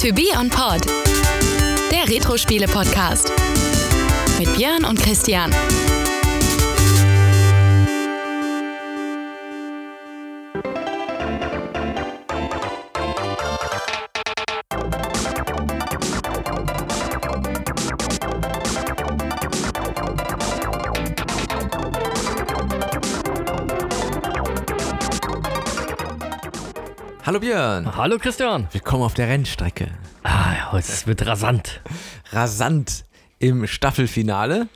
To Be On Pod, der Retro-Spiele-Podcast. Mit Björn und Christian. Hallo Björn. Hallo Christian. Willkommen auf der Rennstrecke. Ah, ja, es wird rasant. Rasant im Staffelfinale.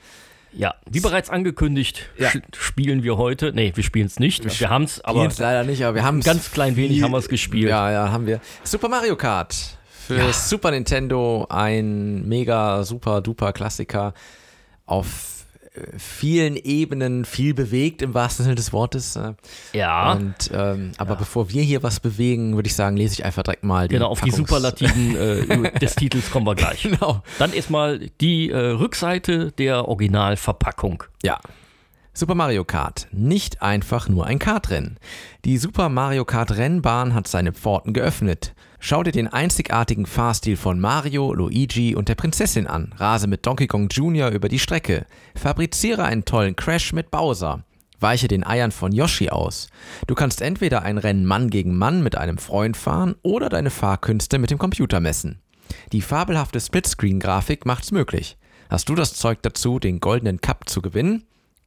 Ja, wie bereits angekündigt, Ja. spielen wir heute. Nee, wir spielen es nicht. Wir haben es, aber leider nicht, aber wir haben ganz klein wenig haben wir es gespielt. Ja, ja, haben wir. Super Mario Kart für Super Nintendo, ein mega super duper Klassiker auf vielen Ebenen, viel bewegt im wahrsten Sinne des Wortes. äh. Ja, Und, ähm, aber bevor wir hier was bewegen, würde ich sagen, lese ich einfach direkt mal die genau, auf die Packungs- Superlativen äh, des Titels kommen wir gleich. Genau. Dann erstmal die äh, Rückseite der Originalverpackung. Ja. Super Mario Kart. Nicht einfach nur ein Kartrennen. Die Super Mario Kart Rennbahn hat seine Pforten geöffnet. Schau dir den einzigartigen Fahrstil von Mario, Luigi und der Prinzessin an. Rase mit Donkey Kong Jr. über die Strecke. Fabriziere einen tollen Crash mit Bowser. Weiche den Eiern von Yoshi aus. Du kannst entweder ein Rennen Mann gegen Mann mit einem Freund fahren oder deine Fahrkünste mit dem Computer messen. Die fabelhafte Splitscreen-Grafik macht's möglich. Hast du das Zeug dazu, den goldenen Cup zu gewinnen?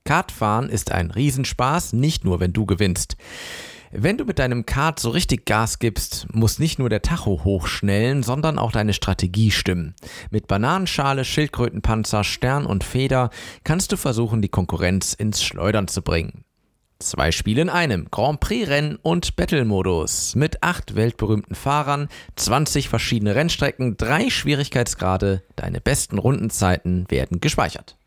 Kartfahren ist ein Riesenspaß, nicht nur wenn du gewinnst. Wenn du mit deinem Kart so richtig Gas gibst, muss nicht nur der Tacho hochschnellen, sondern auch deine Strategie stimmen. Mit Bananenschale, Schildkrötenpanzer, Stern und Feder kannst du versuchen, die Konkurrenz ins Schleudern zu bringen. Zwei Spiele in einem, Grand Prix-Rennen und Battle-Modus. Mit acht weltberühmten Fahrern, 20 verschiedene Rennstrecken, drei Schwierigkeitsgrade, deine besten Rundenzeiten werden gespeichert.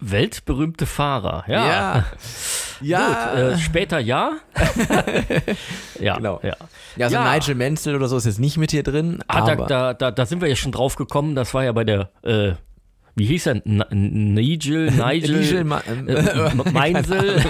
Weltberühmte Fahrer. Ja. Ja. Gut, äh, später ja. ja, Genau. ja. Ja, so Ja. Nigel Menzel oder so ist jetzt nicht mit hier drin. Ah, da, aber da, da, da sind wir ja schon drauf gekommen. Das war ja bei der, äh, wie hieß er? N Nigel, Nigel, Nigel Ma- ähm, äh, M- Meinsel.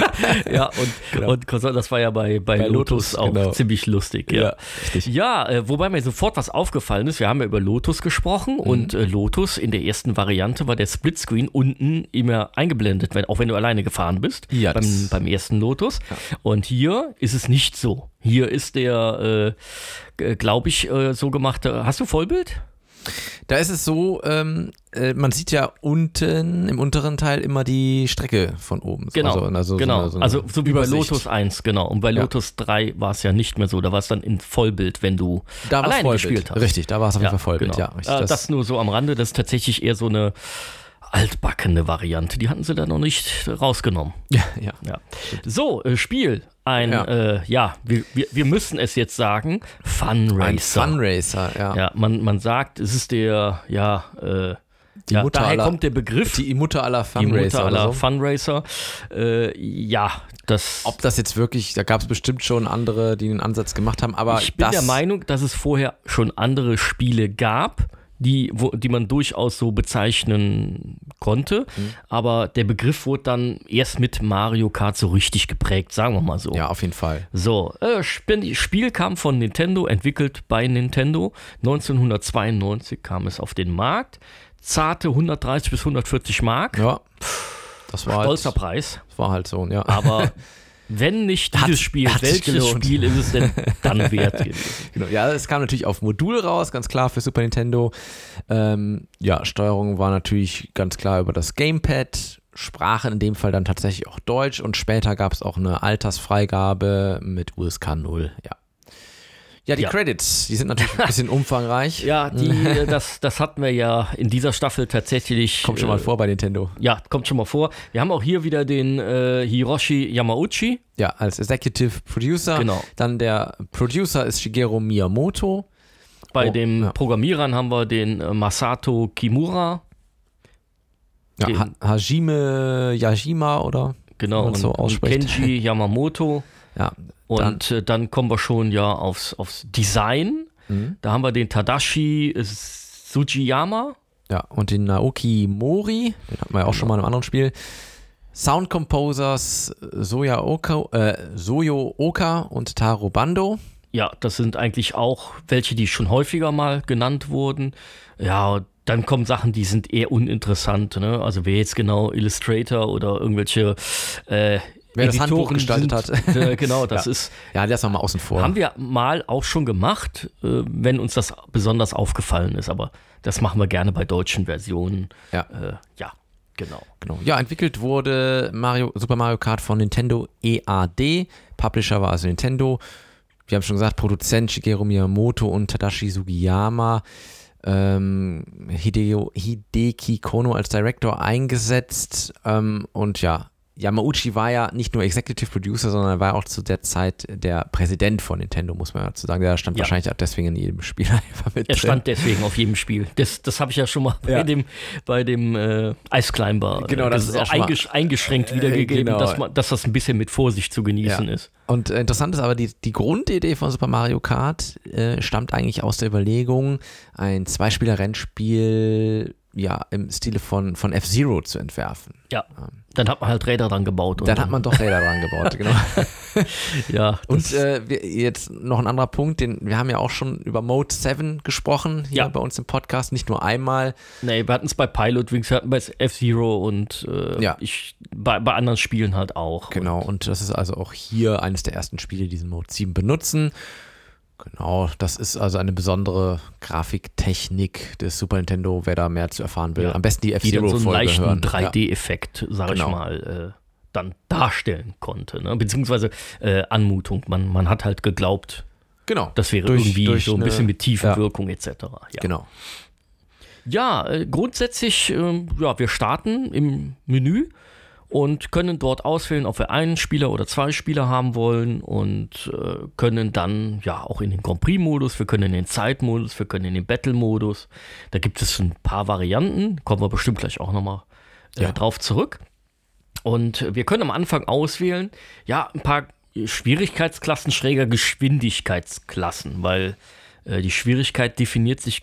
ja, und, Genau. und das war ja bei, bei, Bei Lotus, Lotus, auch genau. ziemlich lustig. Ja, Ja, richtig. ja äh, wobei mir sofort was aufgefallen ist. Wir haben ja über Lotus gesprochen Mhm. und äh, Lotus in der ersten Variante war der Splitscreen unten immer eingeblendet, wenn, auch wenn du alleine gefahren bist. Ja, beim, beim ersten Lotus. Und hier ist es nicht so. Hier ist der, äh, glaube ich, äh, so gemacht. Hast du Vollbild? Da ist es so, ähm, äh, man sieht ja unten im unteren Teil immer die Strecke von oben. Genau, also, also, genau. So eine, so eine also so wie bei. Lotus 1, genau. Und bei Ja. Lotus 3 war es ja nicht mehr so. Da war es dann in Vollbild, wenn du Da alleine Vollbild. gespielt hast. Richtig, da war es auf jeden Fall Vollbild, genau. ja. Richtig, Äh, das, nur so am Rande. Das ist tatsächlich eher so eine altbackene Variante. Die hatten sie da noch nicht rausgenommen. ja, ja. Ja. So, äh, Spiel. Ein, Ja. äh, ja wir, wir, wir müssen es jetzt sagen, Fun Ein Racer. Funracer, ja. Ja, man, man sagt, es ist der, ja, äh, Die ja Mutter daher aller- kommt der Begriff. Die Mutter aller die Funracer. Mutter aller so. Funracer. Äh, ja, das. Ob das jetzt wirklich, da gab es bestimmt schon andere, die den Ansatz gemacht haben, aber ich bin der Meinung, dass es vorher schon andere Spiele gab, die, wo, die man durchaus so bezeichnen konnte. Mhm. Aber der Begriff wurde dann erst mit Mario Kart so richtig geprägt, sagen wir mal so. Ja, auf jeden Fall. So, äh, Sp- Spiel kam von Nintendo, entwickelt bei Nintendo. 1992 kam es auf den Markt. Zarte 130 bis 140 Mark. Ja. Das war Stolzer halt, Preis. das war halt so, ja. Aber wenn nicht Hat- dieses Spiel, hat welches. Spiel ist es denn dann wert? Genau, ja, es kam natürlich auf Modul raus, ganz klar für Super Nintendo. Ähm, ja, Steuerung war natürlich ganz klar über das Gamepad. Sprache in dem Fall dann tatsächlich auch Deutsch und später gab es auch eine Altersfreigabe mit USK 0, ja. Ja, die Ja. Credits, die sind natürlich ein bisschen umfangreich. Ja, die, äh, das, das hatten wir ja in dieser Staffel tatsächlich. Kommt schon mal äh, vor bei Nintendo. Ja, kommt schon mal vor. Wir haben auch hier wieder den äh, Hiroshi Yamauchi. Ja, als Executive Producer. Genau. Dann der Producer ist Shigeru Miyamoto. Bei Oh, den ja. Programmierern haben wir den äh, Masato Kimura. Ja, Den- ha Hajime Yajima oder? Genau, so ausspricht. Kenji Yamamoto. Ja, Und dann, äh, dann kommen wir schon ja aufs, aufs Design. Mhm. Da haben wir den Tadashi äh, Sujiyama. Ja, und den Naoki Mori, den hatten wir ja auch schon mal in einem anderen Spiel. Sound Composers Soya Oka, äh, Soyo Oka und Taro Bando. Ja, das sind eigentlich auch welche, die schon häufiger mal genannt wurden. Ja, dann kommen Sachen, die sind eher uninteressant. Ne? Also wer jetzt genau Illustrator oder irgendwelche äh, Wer das Handbuch gestaltet sind, hat. Äh, genau, das Ja. ist Ja, lass mal außen vor. haben wir mal auch schon gemacht, äh, wenn uns das besonders aufgefallen ist, aber das machen wir gerne bei deutschen Versionen. Ja. Äh, ja, genau. Genau. Ja, entwickelt wurde Mario, Super Mario Kart von Nintendo EAD. Publisher war also Nintendo. Wir haben schon gesagt, Produzent Shigeru Miyamoto und Tadashi Sugiyama. Ähm, Hideo, Hideki Kono als Director eingesetzt. Ähm, und ja, Yamauchi war ja nicht nur Executive Producer, sondern er war auch zu der Zeit der Präsident von Nintendo, muss man dazu sagen. Der stand Ja. wahrscheinlich auch deswegen in jedem Spiel einfach mit Er drin. stand deswegen auf jedem Spiel. Das, das habe ich ja schon mal bei Ja. dem, bei dem äh, Eisclimber Genau, das ist auch mal- eingesch eingeschränkt wiedergegeben, genau. dass, man, dass das ein bisschen mit Vorsicht zu genießen ist. Und äh, interessant ist aber, die, die Grundidee von Super Mario Kart äh, stammt eigentlich aus der Überlegung, ein Zweispieler-Rennspiel ja, im Stile von, von F-Zero zu entwerfen. Ja, dann hat man halt Räder dran gebaut. und Dann hat man doch Räder dran gebaut, genau. ja, Und äh, wir, jetzt noch ein anderer Punkt, den wir haben ja auch schon über Mode 7 gesprochen, hier Ja. bei uns im Podcast, nicht nur einmal. Nee, wir hatten es bei Pilot Wings, wir hatten bei F-Zero und äh, Ja. ich, bei, bei anderen Spielen halt auch. Genau, und das ist also auch hier eines der ersten Spiele, die diesen Mode 7 benutzen. Genau, das ist also eine besondere Grafiktechnik des Super Nintendo, wer da mehr zu erfahren will. Ja. Am besten die die dann so einen F-Zero-Folge leichten hören. 3D-Effekt, sag Genau. ich mal, äh, dann darstellen konnte. Ne? Beziehungsweise äh, Anmutung. Man, man hat halt geglaubt, Ja. Genau. das wäre Durch- irgendwie durch so ein eine- bisschen mit Tiefenwirkung etc. Ja, Genau. ja äh, grundsätzlich, ähm, ja, wir starten im Menü und können dort auswählen, ob wir einen Spieler oder zwei Spieler haben wollen und äh, können dann ja auch in den Grand Prix-Modus, wir können in den Zeitmodus, wir können in den Battle-Modus. Da gibt es ein paar Varianten, kommen wir bestimmt gleich auch nochmal äh, Ja. drauf zurück. Und wir können am Anfang auswählen, ja, ein paar Schwierigkeitsklassen, schräger Geschwindigkeitsklassen, weil äh, die Schwierigkeit definiert sich,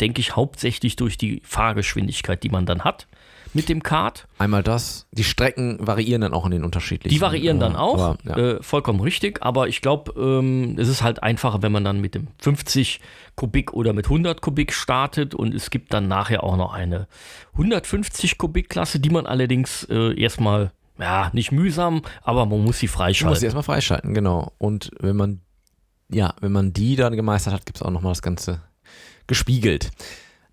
denke ich, hauptsächlich durch die Fahrgeschwindigkeit, die man dann hat mit dem Kart. Einmal das. Die Strecken variieren dann auch in den unterschiedlichen. Die variieren dann äh, auch, Aber, ja. äh, vollkommen richtig, aber ich glaube, ähm, es ist halt einfacher, wenn man dann mit dem 50 Kubik oder mit 100 Kubik startet und es gibt dann nachher auch noch eine 150 Kubik Klasse, die man allerdings äh, erstmal, ja, nicht mühsam, aber man muss sie Du musst freischalten. sie erstmal freischalten, genau. Und wenn man, ja, wenn man die dann gemeistert hat, gibt es auch nochmal das Ganze gespiegelt.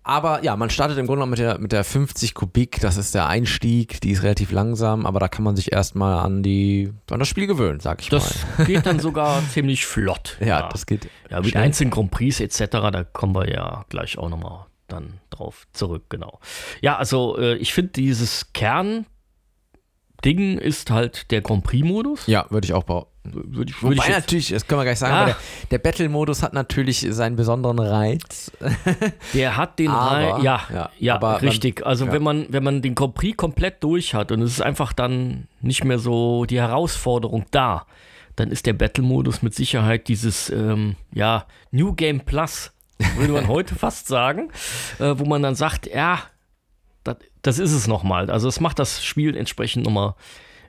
Aber ja, man startet im Grunde genommen mit der, mit der 50 Kubik, das ist der Einstieg, die ist relativ langsam, aber da kann man sich erstmal an die, an das Spiel gewöhnen, sag ich Das mal. geht dann sogar ziemlich flott. Ja, das geht. Ja, mit schnell. einzelnen Grand Prix etc., da kommen wir ja gleich auch nochmal dann drauf zurück, genau. Ja, also äh, ich finde dieses Kernding ist halt der Grand Prix-Modus. Ja, würde ich auch. Würde ich, Wobei natürlich, das können wir gleich sagen, aber der, der Battle-Modus hat natürlich seinen besonderen Reiz. der hat den Aber, Rei- ja, ja, ja, aber man- richtig. Also ja. wenn man wenn man den Grand Prix komplett durch hat und es ist einfach dann nicht mehr so die Herausforderung da, dann ist der Battle-Modus mit Sicherheit dieses ähm, ja New Game Plus, würde man heute fast sagen, äh, wo man dann sagt, ja, das, das ist es nochmal. Also es macht das Spiel entsprechend nochmal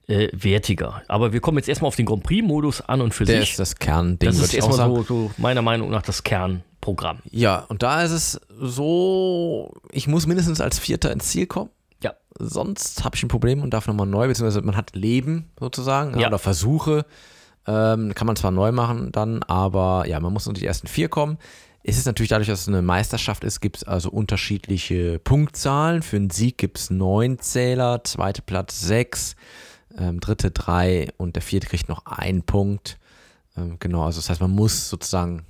äh, wertiger. Aber wir kommen jetzt erstmal auf den Grand Prix-Modus an und für Der sich. ist das Kernding, das ist erstmal so, so meiner Meinung nach das Kernprogramm. Ja, und da ist es so, ich muss mindestens als Vierter ins Ziel kommen. Ja. Sonst habe ich ein Problem und darf nochmal neu, beziehungsweise man hat Leben sozusagen ja. Oder Versuche. Ähm, kann man zwar neu machen dann, aber ja, man muss unter die ersten vier kommen. Es ist natürlich dadurch, dass es eine Meisterschaft ist, gibt es also unterschiedliche Punktzahlen. Für einen Sieg gibt es neun Zähler, zweite Platz sechs, ähm, dritte drei und der vierte kriegt noch einen Punkt. Ähm, genau, also das heißt, man muss sozusagen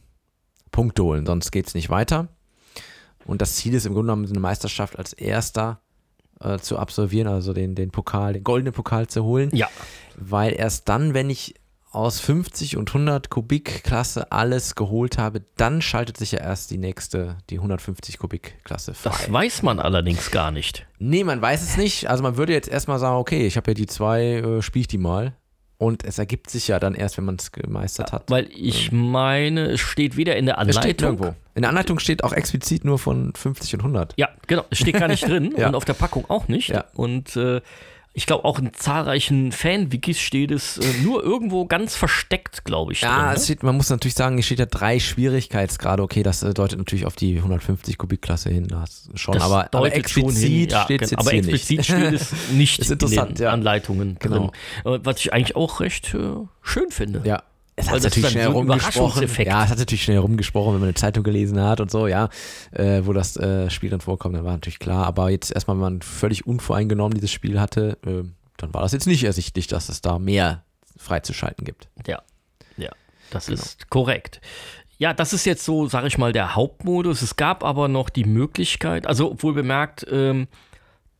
Punkte holen, sonst geht es nicht weiter. Und das Ziel ist im Grunde genommen, eine Meisterschaft als erster äh, zu absolvieren, also den, den Pokal, den goldenen Pokal zu holen. Ja, Weil erst dann, wenn ich aus 50 und 100 Kubik Klasse alles geholt habe, dann schaltet sich ja erst die nächste, die 150 Kubik Klasse frei. das weiß man allerdings gar nicht. Nee, man weiß es nicht. Also man würde jetzt erstmal sagen, okay, ich habe ja die zwei, äh, spiele ich die mal. Und es ergibt sich ja dann erst, wenn man es gemeistert hat. Weil ich meine, es steht weder in der Es steht Anleitung. nirgendwo. In der Anleitung steht auch explizit nur von 50 und 100. Ja, genau, es steht gar nicht drin Ja. und auf der Packung auch nicht. Ja. Und äh, ich glaube auch in zahlreichen Fan-Wikis steht es äh, nur irgendwo ganz versteckt, glaube ich. Ja, drin, es steht, man muss natürlich sagen, es steht ja drei Schwierigkeitsgrade. Okay, das äh, deutet natürlich auf die 150 Kubikklasse hin, das schon, Das aber, aber explizit. Ja, steht es jetzt aber explizit nicht. steht es nicht Ist interessant, in den ja. Anleitungen Genau. drin. Äh, Was ich eigentlich auch recht äh, schön finde. Ja. Es hat das natürlich schnell so rumgesprochen. Ja, es hat natürlich schnell rumgesprochen, wenn man eine Zeitung gelesen hat und so, ja, äh, wo das äh, Spiel dann vorkommt, dann war natürlich klar. Aber jetzt erstmal, wenn man völlig unvoreingenommen dieses Spiel hatte, äh, dann war das jetzt nicht ersichtlich, dass es da mehr freizuschalten gibt. Ja, ja, das Genau. ist korrekt. Ja, das ist jetzt so, sage ich mal, der Hauptmodus. Es gab aber noch die Möglichkeit, also wohl bemerkt, ähm,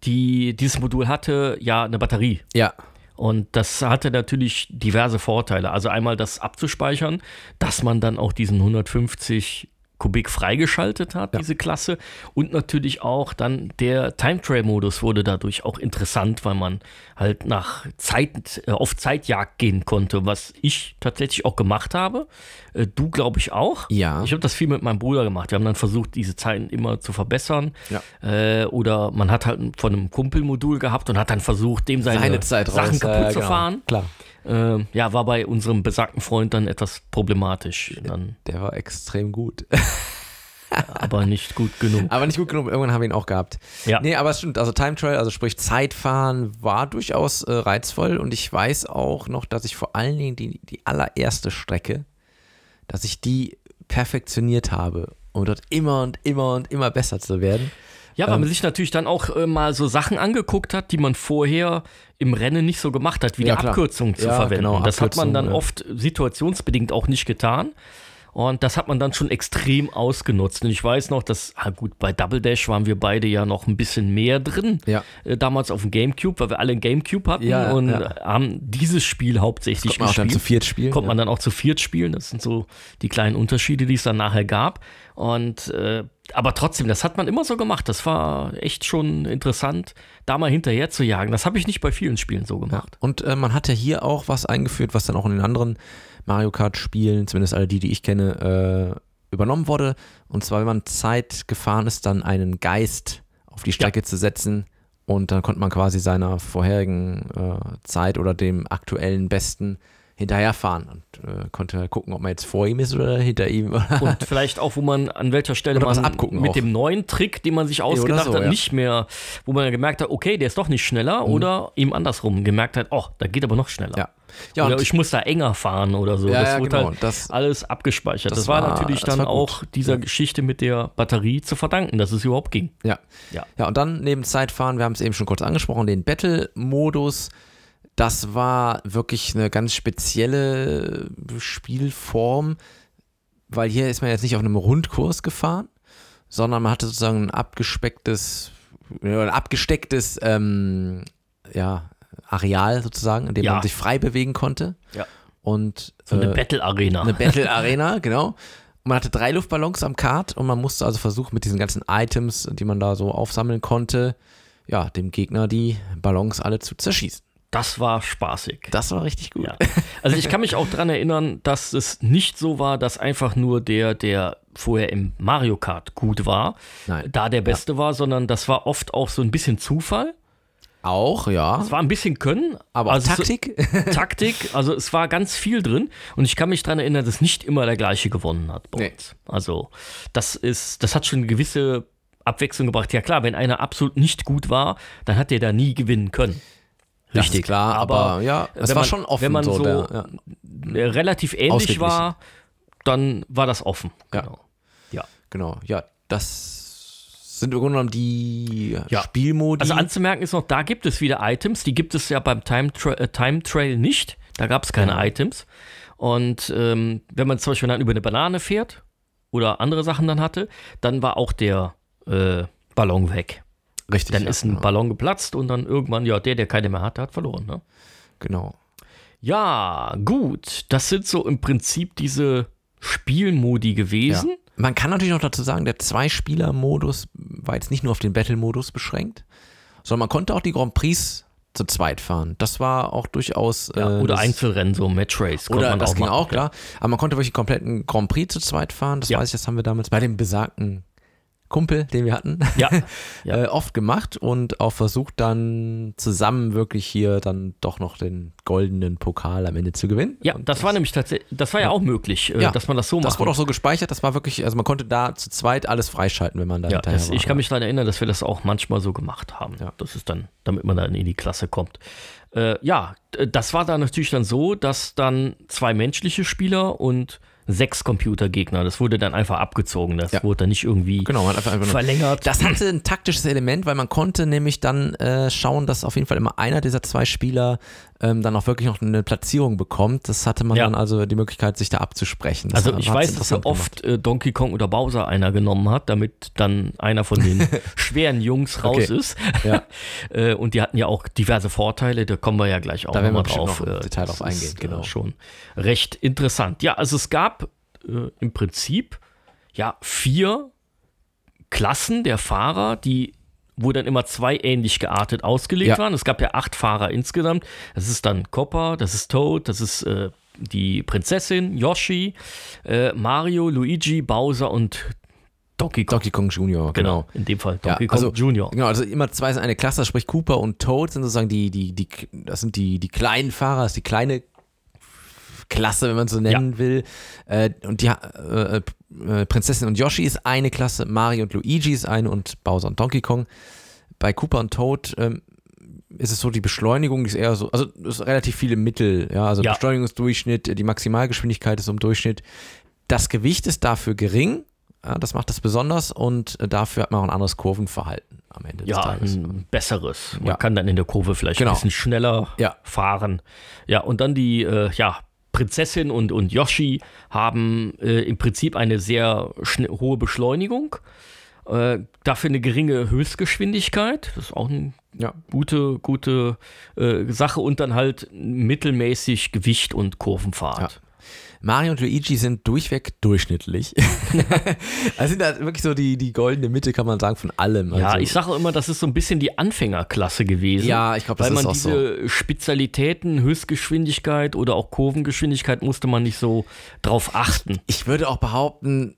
die, dieses Modul hatte ja eine Batterie. Ja, Und das hatte natürlich diverse Vorteile. Also einmal das abzuspeichern, dass man dann auch diesen 150 Kubik freigeschaltet hat, Ja. diese Klasse. Und natürlich auch dann der Time Trail Modus wurde dadurch auch interessant, weil man halt nach Zeit, äh, auf Zeitjagd gehen konnte, was ich tatsächlich auch gemacht habe. Äh, du, glaube ich, auch. Ja. Ich habe das viel mit meinem Bruder gemacht. Wir haben dann versucht, diese Zeiten immer zu verbessern. Ja. Äh, oder man hat halt von einem Kumpelmodul gehabt und hat dann versucht, dem seine, seine Zeit Sachen raus. kaputt ja, zu genau. fahren. Klar, Ähm, ja, war bei unserem besagten Freund dann etwas problematisch. Dann der war extrem gut. aber nicht gut genug. aber nicht gut genug, irgendwann haben wir ihn auch gehabt. Ja. Nee, aber es stimmt, also Time Trial, also sprich Zeitfahren, war durchaus äh, reizvoll und ich weiß auch noch, dass ich vor allen Dingen die, die allererste Strecke, dass ich die perfektioniert habe, um dort immer und immer und immer besser zu werden. Ja, weil Ähm, man sich natürlich dann auch äh, mal so Sachen angeguckt hat, die man vorher im Rennen nicht so gemacht hat, wie Ja, die klar. Abkürzung zu Ja, verwenden. genau, das hat man Abkürzung, dann oft situationsbedingt auch nicht getan. Und das hat man dann schon extrem ausgenutzt. Und ich weiß noch, dass, ah gut, bei Double Dash waren wir beide ja noch ein bisschen mehr drin. Ja. Äh, damals auf dem Gamecube, weil wir alle einen Gamecube hatten Ja, und ja. haben dieses Spiel hauptsächlich man auch dann gespielt. zu viert spielen. Ja. man dann auch zu viert spielen. Das sind so die kleinen Unterschiede, die es dann nachher gab. Und äh, aber trotzdem, das hat man immer so gemacht. Das war echt schon interessant, da mal hinterher zu jagen. Das habe ich nicht bei vielen Spielen so Ja. gemacht. Und äh, man hat ja hier auch was eingeführt, was dann auch in den anderen Mario Kart-Spielen, zumindest alle die, die ich kenne, äh, übernommen wurde. Und zwar, wenn man Zeit gefahren ist, dann einen Geist auf die Strecke zu setzen. Und dann konnte man quasi seiner vorherigen äh, Zeit oder dem aktuellen Besten hinterherfahren und äh, konnte gucken, ob man jetzt vor ihm ist oder hinter ihm. Und vielleicht auch, wo man an welcher Stelle Oder was man abgucken mit auch. dem neuen Trick, den man sich ausgedacht so, hat, ja. nicht mehr, wo man gemerkt hat, okay, der ist doch nicht schneller oder ihm andersrum gemerkt hat, oh, da geht aber noch schneller. ja. Ja, oder ich muss da enger fahren oder so. Ja, das ja, wurde genau. halt Das- alles abgespeichert. Das, das war, war- natürlich dann war auch dieser Ja. Geschichte mit der Batterie zu verdanken, dass es überhaupt ging. Ja. Ja. Ja, und dann neben Zeitfahren, wir haben es eben schon kurz angesprochen, den Battle-Modus. Das war wirklich eine ganz spezielle Spielform, weil hier ist man jetzt nicht auf einem Rundkurs gefahren, sondern man hatte sozusagen ein abgespecktes, ein abgestecktes ähm, ja, Areal sozusagen, in dem Ja. man sich frei bewegen konnte. Ja. Und So eine äh, Battle Arena. eine Battle Arena, genau. Und man hatte drei Luftballons am Kart und man musste also versuchen, mit diesen ganzen Items, die man da so aufsammeln konnte, ja, dem Gegner die Ballons alle zu zerschießen. Das war spaßig. Das war richtig gut. Ja. Also ich kann mich auch daran erinnern, dass es nicht so war, dass einfach nur der, der vorher im Mario Kart gut war, Nein. da der Beste war, sondern das war oft auch so ein bisschen Zufall. Auch, ja. Es war ein bisschen Können, Aber also so- Taktik. Taktik, also es war ganz viel drin und ich kann mich daran erinnern, dass nicht immer der gleiche gewonnen hat bei Nee. uns. Also das ist, das hat schon eine gewisse Abwechslung gebracht. Ja klar, wenn einer absolut nicht gut war, dann hat der da nie gewinnen können. Ist klar, aber, ja, es wenn war man- schon offen. Wenn man so, der, ja. relativ ähnlich war, dann war das offen. Ja. Genau. Ja. Genau, ja, das sind im Grunde genommen die Ja. Spielmodi. Also anzumerken ist noch, da gibt es wieder Items, die gibt es ja beim Time, Tra äh, Time Trail nicht. Da gab es keine Ja. Items. Und ähm, wenn man zum Beispiel dann über eine Banane fährt oder andere Sachen dann hatte, dann war auch der äh, Ballon weg. Richtig. Dann ja, ist ein genau. Ballon geplatzt und dann irgendwann, ja, der, der keine mehr hat, der hat verloren. Ne? Genau. Ja, gut. Das sind so im Prinzip diese Spielmodi Ja. Man kann natürlich noch dazu sagen, der Zwei-Spieler-Modus war jetzt nicht nur auf den Battle-Modus beschränkt, sondern man konnte auch die Grand Prix zu zweit fahren. Das war auch durchaus. Ja, äh, oder das, Einzelrennen, so Match Race. Oder man das auch ging machen. auch, klar. Aber man konnte wirklich einen kompletten Grand Prix zu zweit fahren. Das Ja. weiß ich, das haben wir damals bei dem besagten Kumpel, den wir hatten, Ja, ja. äh, oft gemacht und auch versucht dann zusammen wirklich hier dann doch noch den goldenen Pokal am Ende zu gewinnen. Ja, und das war nämlich tatsächlich, das war ja auch möglich, äh, Ja, dass man das so macht. das wurde auch so gespeichert, das war wirklich, also man konnte da zu zweit alles freischalten, wenn man da Ja, hinterher das, war. ich kann mich daran erinnern, dass wir das auch manchmal so gemacht haben. Ja. Das ist dann, damit man dann in die Klasse kommt. Äh, ja, das war dann natürlich dann so, dass dann zwei menschliche Spieler und sechs Computergegner, das wurde dann einfach abgezogen. Das Ja. wurde dann nicht irgendwie Genau, man einfach, einfach verlängert. Das hatte ein taktisches Element, weil man konnte nämlich dann äh, schauen, dass auf jeden Fall immer einer dieser zwei Spieler ähm, dann auch wirklich noch eine Platzierung bekommt. Das hatte man Ja. dann also die Möglichkeit, sich da abzusprechen. Das also ich weiß, dass so oft äh, Donkey Kong oder Bowser einer genommen hat, damit dann einer von den schweren Jungs raus Okay. ist. Ja. Äh, und die hatten ja auch diverse Vorteile, da kommen wir ja gleich auch Da werden noch wir mal drauf. noch im Äh, Detail drauf eingehen, ist, genau. Äh, schon recht interessant. Ja, also es gab äh, im Prinzip ja vier Klassen der Fahrer, die wo dann immer zwei ähnlich geartet ausgelegt Ja. waren. Es gab ja acht Fahrer insgesamt. Das ist dann Copper, das ist Toad, das ist äh, die Prinzessin, Yoshi, äh, Mario, Luigi, Bowser und Donkey Kong. Donkey Kong Jr., genau. In dem Fall Ja, Donkey Kong also, Junior. Genau, also immer zwei sind eine Klasse, sprich Cooper und Toad sind sozusagen die, die, die, das sind die, die kleinen Fahrer, das ist die kleine Klasse, wenn man so nennen will. Äh, und die äh, äh, Prinzessin und Yoshi ist eine Klasse, Mario und Luigi ist eine und Bowser und Donkey Kong. Bei Cooper und Toad ähm, ist es so, die Beschleunigung ist eher so, also es ist relativ viele Mittel, ja, also Ja. Beschleunigungsdurchschnitt, die Maximalgeschwindigkeit ist so im Durchschnitt. Das Gewicht ist dafür gering, ja, das macht das besonders und dafür hat man auch ein anderes Kurvenverhalten am Ende des Ja, Tages. ein besseres. Man Ja. kann dann in der Kurve vielleicht Genau. ein bisschen schneller Ja. fahren. Ja, und dann die äh, ja, Prinzessin und, und Yoshi haben äh, im Prinzip eine sehr hohe Beschleunigung. Äh, dafür eine geringe Höchstgeschwindigkeit. Das ist auch eine Ja. gute, gute äh, Sache. Und dann halt mittelmäßig Gewicht und Kurvenfahrt. Mario und Luigi sind durchweg durchschnittlich. also sind halt wirklich so die, die goldene Mitte, kann man sagen, von allem. Also, Ja, ich sage immer, das ist so ein bisschen die Anfängerklasse gewesen. Ja, ich glaube, das Weil ist man auch so. diese Spezialitäten, Höchstgeschwindigkeit oder auch Kurvengeschwindigkeit musste man nicht so drauf achten. Ich würde auch behaupten,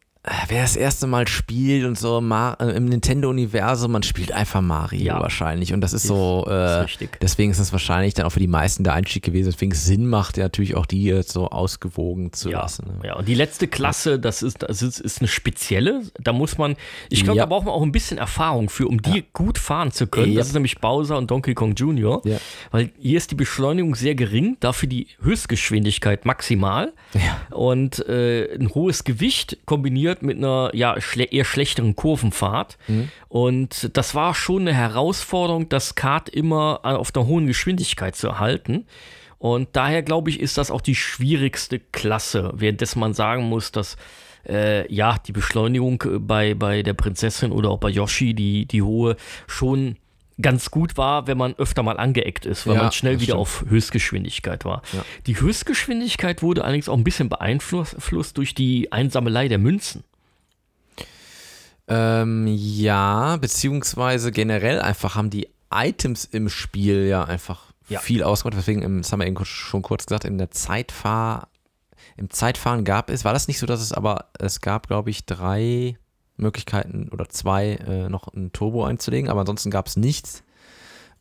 wer das erste Mal spielt und so Mar äh, im Nintendo-Universum, man spielt einfach Mario Ja. wahrscheinlich. Und das ist so, äh, richtig. deswegen ist es wahrscheinlich dann auch für die meisten der Einstieg gewesen. Deswegen es Sinn macht ja natürlich auch die jetzt so ausgewogen zu Ja, lassen. Ne? ja, und die letzte Klasse, das ist, das ist, ist eine spezielle. Da muss man, ich glaube, Ja. da braucht man auch ein bisschen Erfahrung für, um die gut fahren zu können. Das ist nämlich Bowser und Donkey Kong Jr. Weil hier ist die Beschleunigung sehr gering, dafür die Höchstgeschwindigkeit maximal. Und äh, ein hohes Gewicht kombiniert mit einer ja, schle eher schlechteren Kurvenfahrt. Mhm. Und das war schon eine Herausforderung, das Kart immer auf einer hohen Geschwindigkeit zu erhalten. Und daher glaube ich, ist das auch die schwierigste Klasse, währenddessen man sagen muss, dass äh, ja die Beschleunigung äh, bei, bei der Prinzessin oder auch bei Yoshi, die, die hohe, schon ganz gut war, wenn man öfter mal angeeckt ist, weil Ja, man schnell wieder stimmt. auf Höchstgeschwindigkeit war. Ja. Die Höchstgeschwindigkeit wurde allerdings auch ein bisschen beeinflusst durch die Einsammelei der Münzen. Ähm, ja, beziehungsweise generell einfach haben die Items im Spiel ja einfach Ja. viel ausgemacht. Deswegen, das haben wir eben schon kurz gesagt, in der Zeitfahr, im Zeitfahren gab es, war das nicht so, dass es aber, es gab, glaube ich, drei Möglichkeiten oder zwei äh, noch ein Turbo einzulegen, aber ansonsten gab es nichts.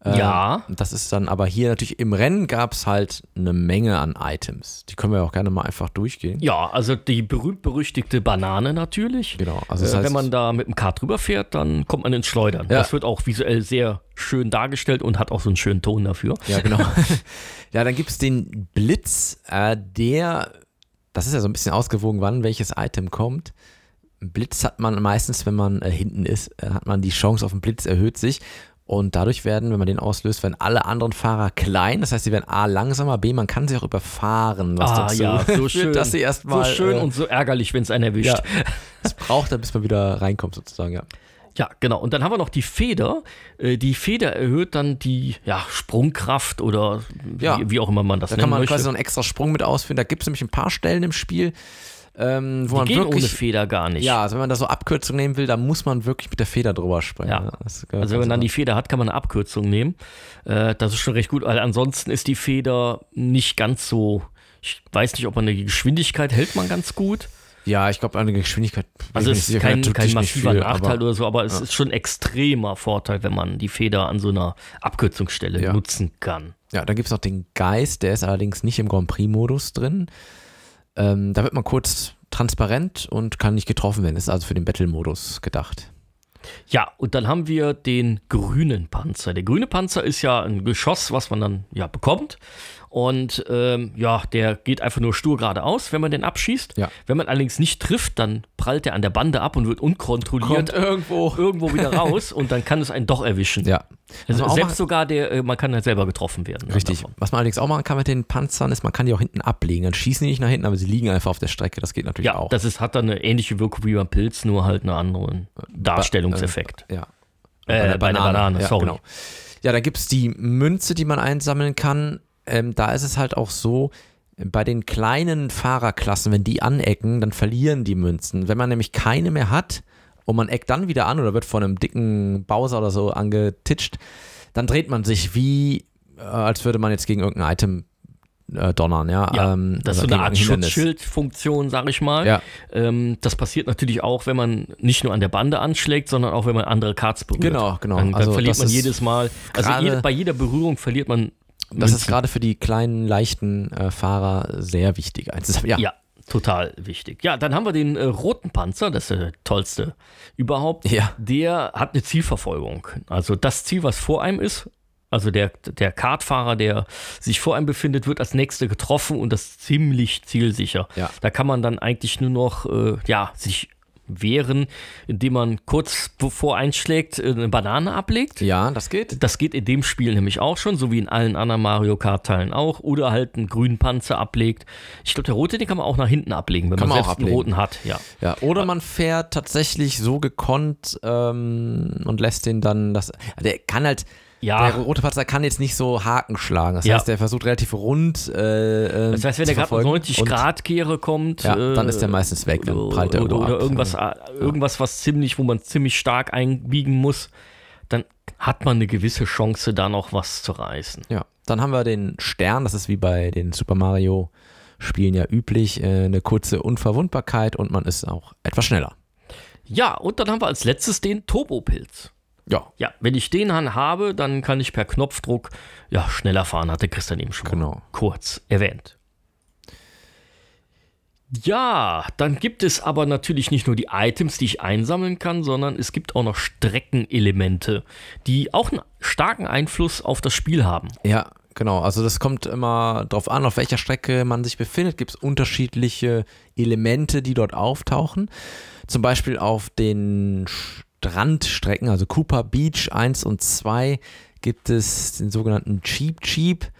Äh, Ja. Das ist dann aber hier natürlich im Rennen gab es halt eine Menge an Items. Die können wir auch gerne mal einfach durchgehen. Ja, also die berühmt-berüchtigte Banane natürlich. Genau. Also das äh, heißt, wenn man da mit dem Kart drüber fährt, dann kommt man ins Schleudern. Ja. Das wird auch visuell sehr schön dargestellt und hat auch so einen schönen Ton dafür. Ja, genau. ja, dann gibt es den Blitz, äh, der, das ist ja so ein bisschen ausgewogen, wann welches Item kommt. Ein Blitz hat man meistens, wenn man äh, hinten ist, äh, hat man die Chance auf den Blitz erhöht sich. Und dadurch werden, wenn man den auslöst, werden alle anderen Fahrer klein. Das heißt, sie werden A langsamer, B, man kann sie auch überfahren, was ah dazu ja, so schön. dass sie erstmal. so schön äh, und so ärgerlich, wenn es einen erwischt. ja, es braucht dann, bis man wieder reinkommt, sozusagen, ja. Ja, genau. Und dann haben wir noch die Feder. Äh, Die Feder erhöht dann die ja, Sprungkraft oder wie, Ja. wie auch immer man das Da nennen kann man möchte. quasi so einen extra Sprung mit ausführen. Da gibt es nämlich ein paar Stellen im Spiel, ähm, wo die man wirklich. ohne Feder gar nicht. Ja, also wenn man da so Abkürzung nehmen will, dann muss man wirklich mit der Feder drüber springen. Ja. Also wenn man dann die Feder hat, kann man eine Abkürzung nehmen. Äh, das ist schon recht gut, weil ansonsten ist die Feder nicht ganz so. Ich weiß nicht, ob man die Geschwindigkeit hält man ganz gut. Ja, ich glaube, an der Geschwindigkeit. Also es ist kein, kein massiver viel, Nachteil aber, oder so, aber es ja. ist schon ein extremer Vorteil, wenn man die Feder an so einer Abkürzungsstelle Ja. nutzen kann. Ja, dann gibt es noch den Geist, der ist allerdings nicht im Grand Prix-Modus drin. Ähm, da wird man kurz transparent und kann nicht getroffen werden. Ist also für den Battle-Modus gedacht. Ja, und dann haben wir den grünen Panzer. Der grüne Panzer ist ja ein Geschoss, was man dann ja bekommt. Und ähm, ja, der geht einfach nur stur geradeaus, wenn man den abschießt. Ja. Wenn man allerdings nicht trifft, dann prallt er an der Bande ab und wird unkontrolliert irgendwo. irgendwo wieder raus und dann kann es einen doch erwischen. Ja. Also selbst machen- sogar der, äh, man kann halt selber getroffen werden. dann Richtig. Was man allerdings auch machen kann mit den Panzern, ist, man kann die auch hinten ablegen. Dann schießen die nicht nach hinten, aber sie liegen einfach auf der Strecke. Das geht natürlich Ja, auch. das ist, hat dann eine ähnliche Wirkung wie beim Pilz, nur halt einen anderen Darstellungseffekt. ja. Äh, bei einer Banane, ja, sorry. Genau. Ja, da gibt es die Münze, die man einsammeln kann. Ähm, da ist es halt auch so, bei den kleinen Fahrerklassen, wenn die anecken, dann verlieren die Münzen. Wenn man nämlich keine mehr hat und man eckt dann wieder an oder wird von einem dicken Bowser oder so angetitscht, dann dreht man sich wie, äh, als würde man jetzt gegen irgendein Item äh, donnern. Ja, Ja, ähm, das ist so eine Art. Schutzschildfunktion, sag ich mal. Ja. Ähm, das passiert natürlich auch, wenn man nicht nur an der Bande anschlägt, sondern auch, wenn man andere Cards berührt. Genau, genau. Dann, dann Also verliert man jedes Mal, also jede, bei jeder Berührung verliert man Das ist gerade für die kleinen, leichten äh, Fahrer sehr wichtig. Ja. Ja, total wichtig. Ja, dann haben wir den äh, roten Panzer, das ist der tollste überhaupt. Ja. Der hat eine Zielverfolgung. Also das Ziel, was vor einem ist, also der, der Kartfahrer, der sich vor einem befindet, wird als nächster getroffen und das ziemlich zielsicher. Ja. Da kann man dann eigentlich nur noch äh, ja, sich wehren, indem man kurz bevor einschlägt äh, eine Banane ablegt. ja, das geht. Das geht in dem Spiel nämlich auch schon, so wie in allen anderen Mario Kart-Teilen auch. Oder halt einen grünen Panzer ablegt. Ich glaube, der rote, den kann man auch nach hinten ablegen, wenn Kann man, man auch selbst einen roten hat. Ja. Ja, oder man fährt tatsächlich so gekonnt ähm, und lässt den dann das. Der kann halt. Ja. Der rote Panzer kann jetzt nicht so Haken schlagen. Das Ja. heißt, der versucht relativ rund. Äh, Das heißt, wenn der gerade auf 90 Grad Kehre kommt, Ja, äh, dann ist der meistens weg, dann oder, prallt der oder, oder ab. irgendwas, äh, irgendwas, was ziemlich, wo man ziemlich stark einbiegen muss, dann hat man eine gewisse Chance, da noch was zu reißen. Ja. Dann haben wir den Stern. Das ist wie bei den Super Mario Spielen ja üblich. Äh, eine kurze Unverwundbarkeit und man ist auch etwas schneller. Ja, und dann haben wir als letztes den Turbopilz. Ja, Ja, wenn ich den dann habe, dann kann ich per Knopfdruck ja, schneller fahren, hatte Christian eben schon Genau. kurz erwähnt. Ja, dann gibt es aber natürlich nicht nur die Items, die ich einsammeln kann, sondern es gibt auch noch Streckenelemente, die auch einen starken Einfluss auf das Spiel haben. Ja, genau. Also das kommt immer drauf an, auf welcher Strecke man sich befindet. Gibt es unterschiedliche Elemente, die dort auftauchen. Zum Beispiel auf den Strandstrecken, also Cooper Beach 1 und 2, gibt es den sogenannten Cheap Cheap.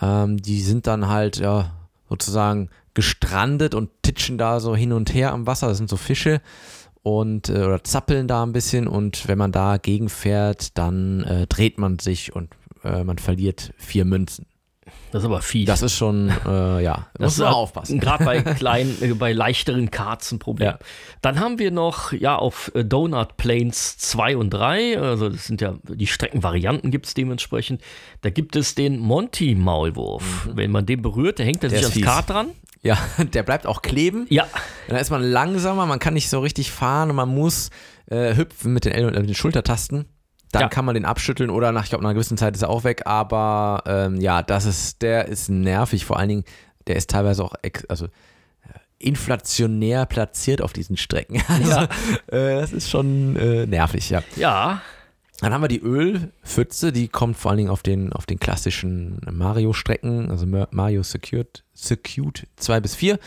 Ähm, die sind dann halt ja sozusagen gestrandet und titschen da so hin und her am Wasser. Das sind so Fische und äh, oder zappeln da ein bisschen und wenn man da gegenfährt, dann äh, dreht man sich und äh, man verliert vier Münzen. Das ist aber fies. Das ist schon, äh, ja, Das muss man aufpassen. Gerade bei kleinen, äh, bei leichteren Karts ein Problem. Ja. Dann haben wir noch, ja, auf äh, Donut Plains 2 und 3, also das sind ja, die Streckenvarianten gibt es dementsprechend. Da gibt es den Monty-Maulwurf. Wenn man den berührt, der hängt er Mhm. Der sich ans fies. Kart dran. Ja, der bleibt auch kleben. Ja, Dann ist man langsamer, man kann nicht so richtig fahren und man muss äh, hüpfen mit den, El äh, mit den Schultertasten. Dann Ja. kann man den abschütteln oder nach, ich glaube, nach einer gewissen Zeit ist er auch weg. Aber ähm, ja, das ist, der ist nervig. Vor allen Dingen, der ist teilweise auch ex also, äh, inflationär platziert auf diesen Strecken. Also, Ja. äh, das ist schon äh, nervig, ja. ja, Dann haben wir die Ölpfütze, die kommt vor allen Dingen auf den, auf den klassischen Mario-Strecken, also Mar- Mario Secured, Secured 2 bis 4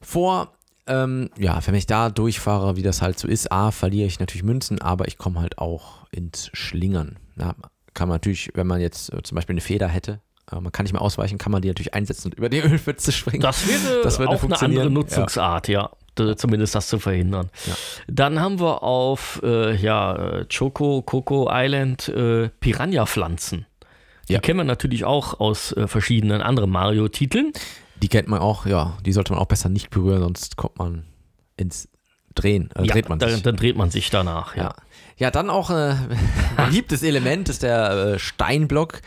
vor. Ähm, ja, wenn ich da durchfahre, wie das halt so ist, A, verliere ich natürlich Münzen, aber ich komme halt auch ins Schlingern. Ja, kann man natürlich, wenn man jetzt äh, zum Beispiel eine Feder hätte, äh, man kann nicht mehr ausweichen, kann man die natürlich einsetzen und über die Ölpfütze springen. das wäre Das würde auch eine andere. Nutzungsart, ja. D- Zumindest das zu verhindern. Ja. Dann haben wir auf äh, ja, äh, Choco, Coco Island äh, Piranha-Pflanzen. Die Ja. kennen wir natürlich auch aus äh, verschiedenen anderen Mario-Titeln. Die kennt man auch, ja, die sollte man auch besser nicht berühren, sonst kommt man ins Drehen. Äh, Ja, dreht man dann, sich. dann dreht man sich danach, ja. Ja. Ja, dann auch äh, ein beliebtes Element ist der äh, Steinblock.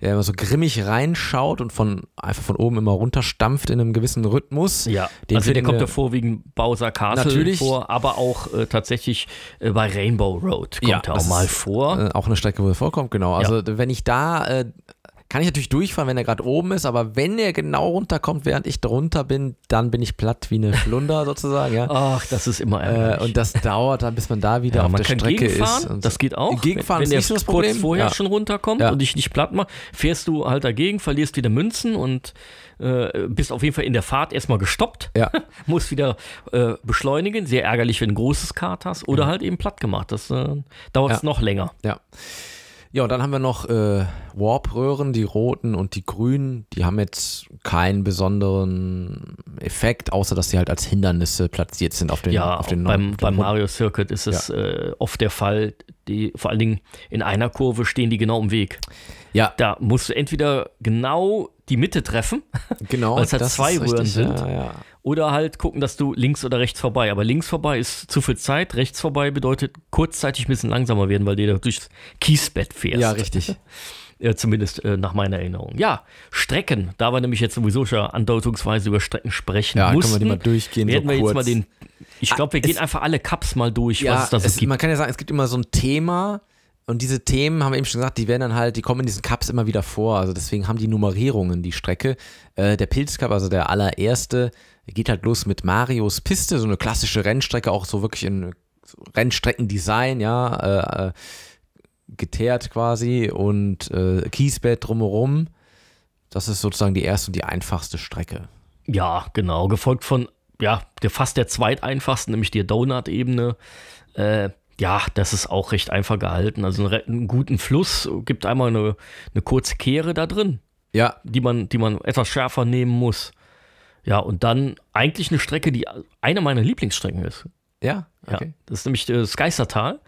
der immer so grimmig reinschaut und von einfach von oben immer runterstampft in einem gewissen Rhythmus. Ja, Den also der kommt ja vorwiegend Bowser Castle Natürlich. vor, aber auch äh, tatsächlich äh, bei Rainbow Road kommt Ja, er auch mal ist, vor. Äh, auch eine Strecke, wo er vorkommt, genau. Also wenn ich da, kann ich natürlich durchfahren, wenn er gerade oben ist, aber wenn er genau runterkommt, während ich drunter bin, dann bin ich platt wie eine Flunder sozusagen, ja. Ach, das ist immer Äh, ärgerlich. und das dauert dann, bis man da wieder ja, auf der Strecke ist. Und das geht auch. Gegenfahren wenn, ist wenn nicht so das Problem. kurz vorher ja. schon runterkommt und dich nicht platt macht, fährst du halt dagegen, verlierst wieder Münzen und äh, bist auf jeden Fall in der Fahrt erstmal gestoppt, Ja. musst wieder äh, beschleunigen. Sehr ärgerlich, wenn du ein großes Kart hast oder halt eben platt gemacht. Das äh, dauert es noch länger. Ja. Ja, und dann haben wir noch äh, Warp-Röhren, die roten und die grünen. Die haben jetzt keinen besonderen Effekt, außer dass sie halt als Hindernisse platziert sind auf den Ja, auf den beim, beim. Mario Circuit ist es äh, oft der Fall, die, vor allen Dingen in einer Kurve stehen die genau im Weg. Ja, Da musst du entweder genau die Mitte treffen genau. weil es halt zwei Röhren richtig, sind. Ja, ja. oder halt gucken, dass du links oder rechts vorbei. Aber links vorbei ist zu viel Zeit, rechts vorbei bedeutet kurzzeitig ein bisschen langsamer werden, weil du da durchs Kiesbett fährst. ja richtig. Ja, zumindest äh, nach meiner Erinnerung. Ja, Strecken, da wir nämlich jetzt sowieso schon andeutungsweise über Strecken sprechen Ja, können mussten, wir die mal durchgehen, so werden wir jetzt kurz. mal den, ich glaube, wir Ah, es- gehen einfach alle Cups mal durch, Ja, was es da so es, gibt. man kann ja sagen, es gibt immer so ein Thema und diese Themen, haben wir eben schon gesagt, die werden dann halt, die kommen in diesen Cups immer wieder vor. Also deswegen haben die Nummerierungen die Strecke. Äh, der Pilzcup, also der allererste, geht halt los mit Marios Piste, so eine klassische Rennstrecke, auch so wirklich in Rennstreckendesign, ja, äh, äh, geteert quasi und äh, Kiesbett drumherum. Das ist sozusagen die erste und die einfachste Strecke. Ja, genau. Gefolgt von, ja, fast der zweiteinfachsten, nämlich der Donut-Ebene. Äh, ja, das ist auch recht einfach gehalten. Also einen, einen guten Fluss, gibt einmal eine, eine kurze Kehre da drin, Ja, die man, die man etwas schärfer nehmen muss. Ja, und dann eigentlich eine Strecke, die eine meiner Lieblingsstrecken ist. ja, Ja, okay. das ist nämlich das Geistertal.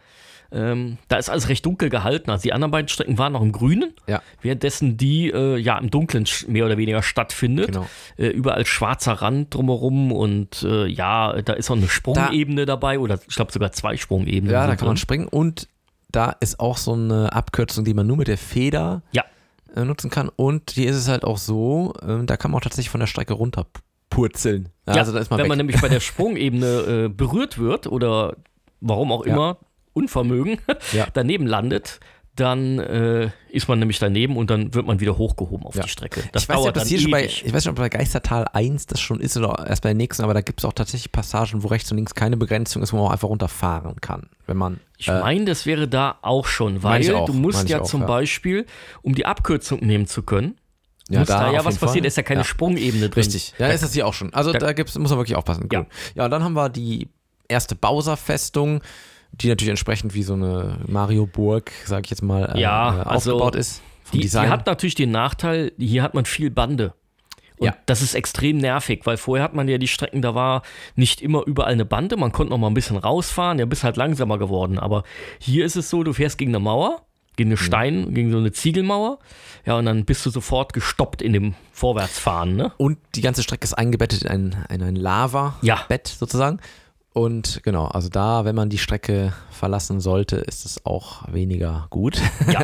Ähm, da ist alles recht dunkel gehalten. Also die anderen beiden Strecken waren noch im Grünen, Ja, währenddessen die äh, ja im Dunkeln mehr oder weniger stattfindet. Genau. Äh, überall schwarzer Rand drumherum und äh, ja, da ist auch eine Sprungebene dabei oder ich glaube sogar zwei Sprungebenen. Ja, da kann man drin. springen und da ist auch so eine Abkürzung, die man nur mit der Feder Ja, äh, nutzen kann. Und hier ist es halt auch so, ähm, da kann man auch tatsächlich von der Strecke runterpurzeln. Ja, ja also da ist man wenn weg. man nämlich bei der Sprungebene äh, berührt wird oder warum auch Ja. Unvermögen, Ja. daneben landet, dann äh, ist man nämlich daneben und dann wird man wieder hochgehoben auf Ja. die Strecke. Das ich weiß, nicht, ob das hier schon bei, ewig. ich weiß nicht, ob bei Geistertal 1 das schon ist oder erst bei der nächsten, aber da gibt es auch tatsächlich Passagen, wo rechts und links keine Begrenzung ist, wo man auch einfach runterfahren kann. Wenn man. Ich äh, meine, das wäre da auch schon, weil auch, du musst ja auch, zum ja. Beispiel, um die Abkürzung nehmen zu können, ja, muss da, ja was passieren, Fall. ist ja keine Ja. Sprungebene drin. Richtig, ja, ist das hier auch schon. Also Da- da, gibt's, muss man wirklich aufpassen. Ja. Cool. ja, und dann haben wir die erste Bowser-Festung, die natürlich entsprechend wie so eine Mario-Burg, sag ich jetzt mal, äh, Ja, äh, also aufgebaut ist. Vom Die, die hat natürlich den Nachteil, hier hat man viel Bande. Und Ja. das ist extrem nervig, weil vorher hat man ja die Strecken, da war nicht immer überall eine Bande, man konnte noch mal ein bisschen rausfahren, ja, bist halt langsamer geworden. Aber hier ist es so, du fährst gegen eine Mauer, gegen Mhm. eine Stein, gegen so eine Ziegelmauer, ja, und dann bist du sofort gestoppt in dem Vorwärtsfahren, ne? Und die ganze Strecke ist eingebettet in ein, in ein Lava-Bett Ja. sozusagen. Und genau, also da, wenn man die Strecke verlassen sollte, ist es auch weniger gut. Ja.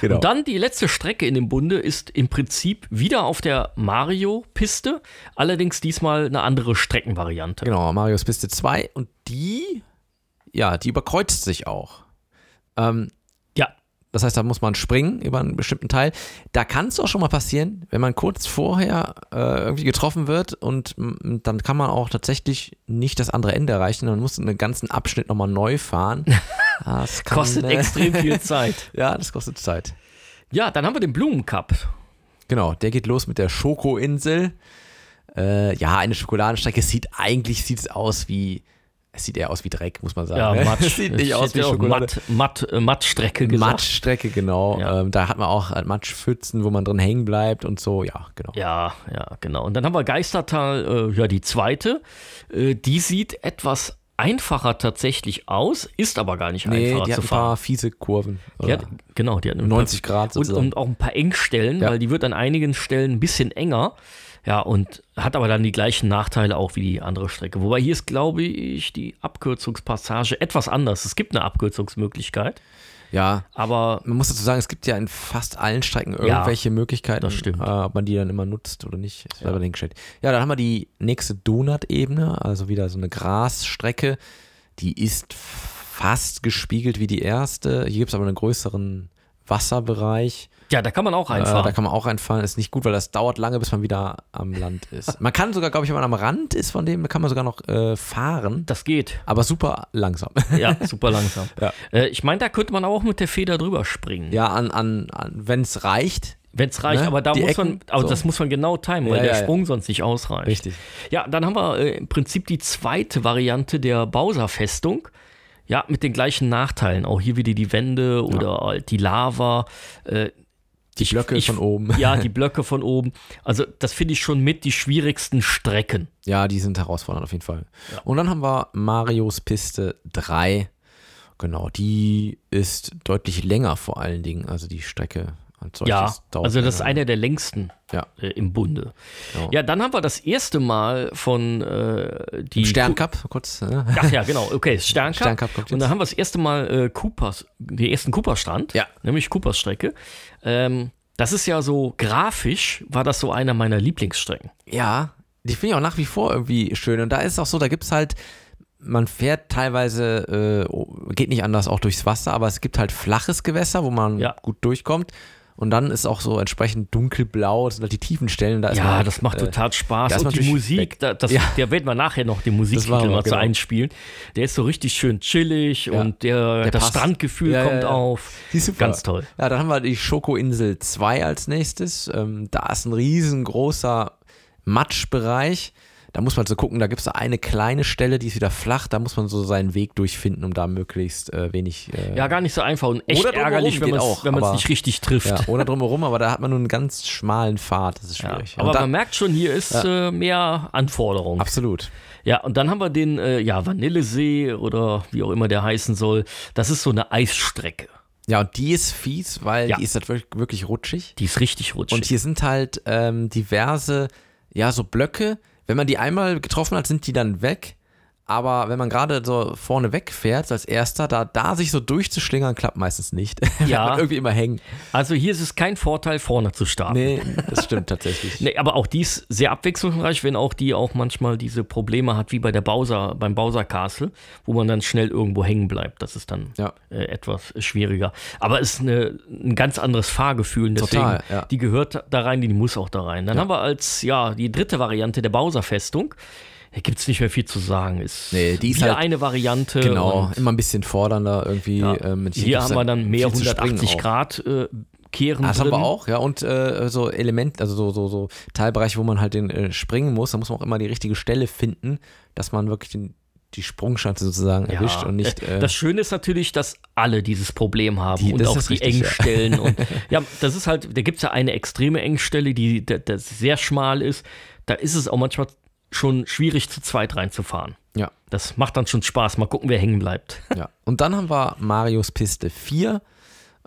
genau. Und dann die letzte Strecke in dem Bunde ist im Prinzip wieder auf der Mario-Piste, allerdings diesmal eine andere Streckenvariante. Genau, Marios Piste 2 und die, ja, die überkreuzt sich auch. Ähm, Ja, das heißt, da muss man springen über einen bestimmten Teil. Da kann es auch schon mal passieren, wenn man kurz vorher äh, irgendwie getroffen wird und dann kann man auch tatsächlich nicht das andere Ende erreichen. Man muss einen ganzen Abschnitt nochmal neu fahren. Das kann, kostet äh, extrem viel Zeit. Ja, das kostet Zeit. Ja, dann haben wir den Blumencup. Genau, der geht los mit der Schokolinsel. Äh, ja, eine Schokoladenstrecke sieht eigentlich sieht es aus wie es sieht eher aus wie Dreck, muss man sagen. Ja, ne? Matsch. Es sieht nicht Es aus wie Schokolade. Matt, Matt, äh, Mattstrecke gesagt. Matschstrecke, genau. Ja. Ähm, da hat man auch halt Matschpfützen, wo man drin hängen bleibt und so, ja, genau. Ja, ja, genau. Und dann haben wir Geistertal, äh, ja, die zweite. Äh, die sieht etwas einfacher tatsächlich aus, ist aber gar nicht Nee, einfacher die hat zu ein fahren. paar fiese Kurven. Die hat, genau, die hat ein 90 paar, Grad und, sozusagen. und auch ein paar Engstellen, Ja. weil die wird an einigen Stellen ein bisschen enger. Ja, und hat aber dann die gleichen Nachteile auch wie die andere Strecke. Wobei hier ist, glaube ich, die Abkürzungspassage etwas anders. Es gibt eine Abkürzungsmöglichkeit. Ja, Aber man muss dazu sagen, es gibt ja in fast allen Strecken irgendwelche Möglichkeiten, das stimmt. Äh, ob man die dann immer nutzt oder nicht. Ist selber dahingestellt. Ja, dann haben wir die nächste Donut-Ebene, also wieder so eine Grasstrecke. Die ist fast gespiegelt wie die erste. Hier gibt es aber einen größeren Wasserbereich. Ja, da kann man auch Äh, einfahren. da kann man auch reinfahren. Ist nicht gut, weil das dauert lange, bis man wieder am Land ist. Man kann sogar, glaube ich, wenn man am Rand ist von dem, kann man sogar noch äh, fahren. das geht. Aber super langsam. Ja, super langsam. Ja. Äh, ich meine, da könnte man auch mit der Feder drüber springen. Ja, an, an, an wenn es reicht. Wenn es reicht, Ne? aber da Die muss man, Ecken, aber so. das muss man genau timen, weil Ja, der ja, ja. Sprung sonst nicht ausreicht. Richtig. Ja, dann haben wir äh, im Prinzip die zweite Variante der Bowser-Festung. Ja, mit den gleichen Nachteilen. Auch hier wieder die Wände oder die Lava. Äh, Die Blöcke von oben. Ja, die Blöcke von oben. Also, das finde ich schon mit die schwierigsten Strecken. Ja, die sind herausfordernd auf jeden Fall. Und dann haben wir Marios Piste 3. Genau, die ist deutlich länger vor allen Dingen. Also die Strecke Ja, also das ist einer der längsten Ja. äh, im Bunde. Genau. Ja, dann haben wir das erste Mal von äh, die Sterncup, kurz. Ne? Ach ja, genau, okay, Sterncup. Sterncup Und dann haben wir das erste Mal äh, Coopers, den ersten Cooper-Strand, Ja. nämlich Coopers Strecke. Ähm, das ist ja so grafisch, war das so einer meiner Lieblingsstrecken. Ja, die finde ich auch nach wie vor irgendwie schön. Und da ist es auch so, da gibt es halt, man fährt teilweise, äh, oh, geht nicht anders auch durchs Wasser, aber es gibt halt flaches Gewässer, wo man Ja. gut durchkommt. Und dann ist auch so entsprechend dunkelblau, das sind halt die tiefen Stellen. Da ist man Ja, halt, das macht äh, total Spaß. da Und die Musik, da, das, Ja. der werden wir nachher noch den Das Musiktitel machen wir, mal zu genau. einspielen. Der ist so richtig schön chillig und der, Der das passt. Strandgefühl Ja, ja, kommt ja. auf. Die ist super. Ganz toll. Ja, dann haben wir die Schokorinsel 2 als nächstes. Ähm, da ist ein riesengroßer Matschbereich. Da muss man so gucken, da gibt es eine kleine Stelle, die ist wieder flach. Da muss man so seinen Weg durchfinden, um da möglichst äh, wenig. Äh, Ja, gar nicht so einfach und echt ärgerlich, wenn man es aber- nicht richtig trifft. ja, oder drumherum, aber da hat man nur einen ganz schmalen Pfad. Das ist Ja, schwierig. aber Und da- man merkt schon, hier ist äh, mehr Anforderung. absolut. Ja, und dann haben wir den äh, ja, Vanillesee oder wie auch immer der heißen soll. Das ist so eine Eisstrecke. Ja, und die ist fies, weil Ja. die ist halt wirklich, wirklich rutschig. Die ist richtig rutschig. Und hier sind halt ähm, diverse, ja, so Blöcke. Wenn man die einmal getroffen hat, sind die dann weg. Aber wenn man gerade so vorne wegfährt als erster, da, da sich so durchzuschlingern, klappt meistens nicht. Ja. man irgendwie immer hängen. also hier ist es kein Vorteil, vorne zu starten. Nee, das stimmt tatsächlich. Nee, aber auch die ist sehr abwechslungsreich, wenn auch die auch manchmal diese Probleme hat, wie bei der Bowser, beim Bowser Castle, wo man dann schnell irgendwo hängen bleibt. Das ist dann Ja. äh, etwas schwieriger. Aber es ist eine, ein ganz anderes Fahrgefühl. Deswegen, Total, ja. die gehört da rein, die muss auch da rein. Dann haben wir als, ja, die dritte Variante der Bowser-Festung. Da gibt es nicht mehr viel zu sagen. Ist Nee, die ist halt- eine Variante. Genau, immer ein bisschen fordernder irgendwie. ja, ähm, hier haben wir dann mehr viel zu springen 180 auch. Grad äh, Kehren Das drin. haben wir auch, ja. Und äh, so Element, also so, so, so Teilbereiche, wo man halt den äh, springen muss, da muss man auch immer die richtige Stelle finden, dass man wirklich den, die Sprungschanze sozusagen erwischt und nicht. äh, das Schöne ist natürlich, dass alle dieses Problem haben Die- und auch die richtig, ja. Engstellen. Und ja, das ist halt, da gibt es ja eine extreme Engstelle, die da- das sehr schmal ist. Da ist es auch manchmal schon schwierig, zu zweit reinzufahren. ja, Das macht dann schon Spaß. Mal gucken, wer hängen bleibt. ja. Und dann haben wir Marios Piste 4.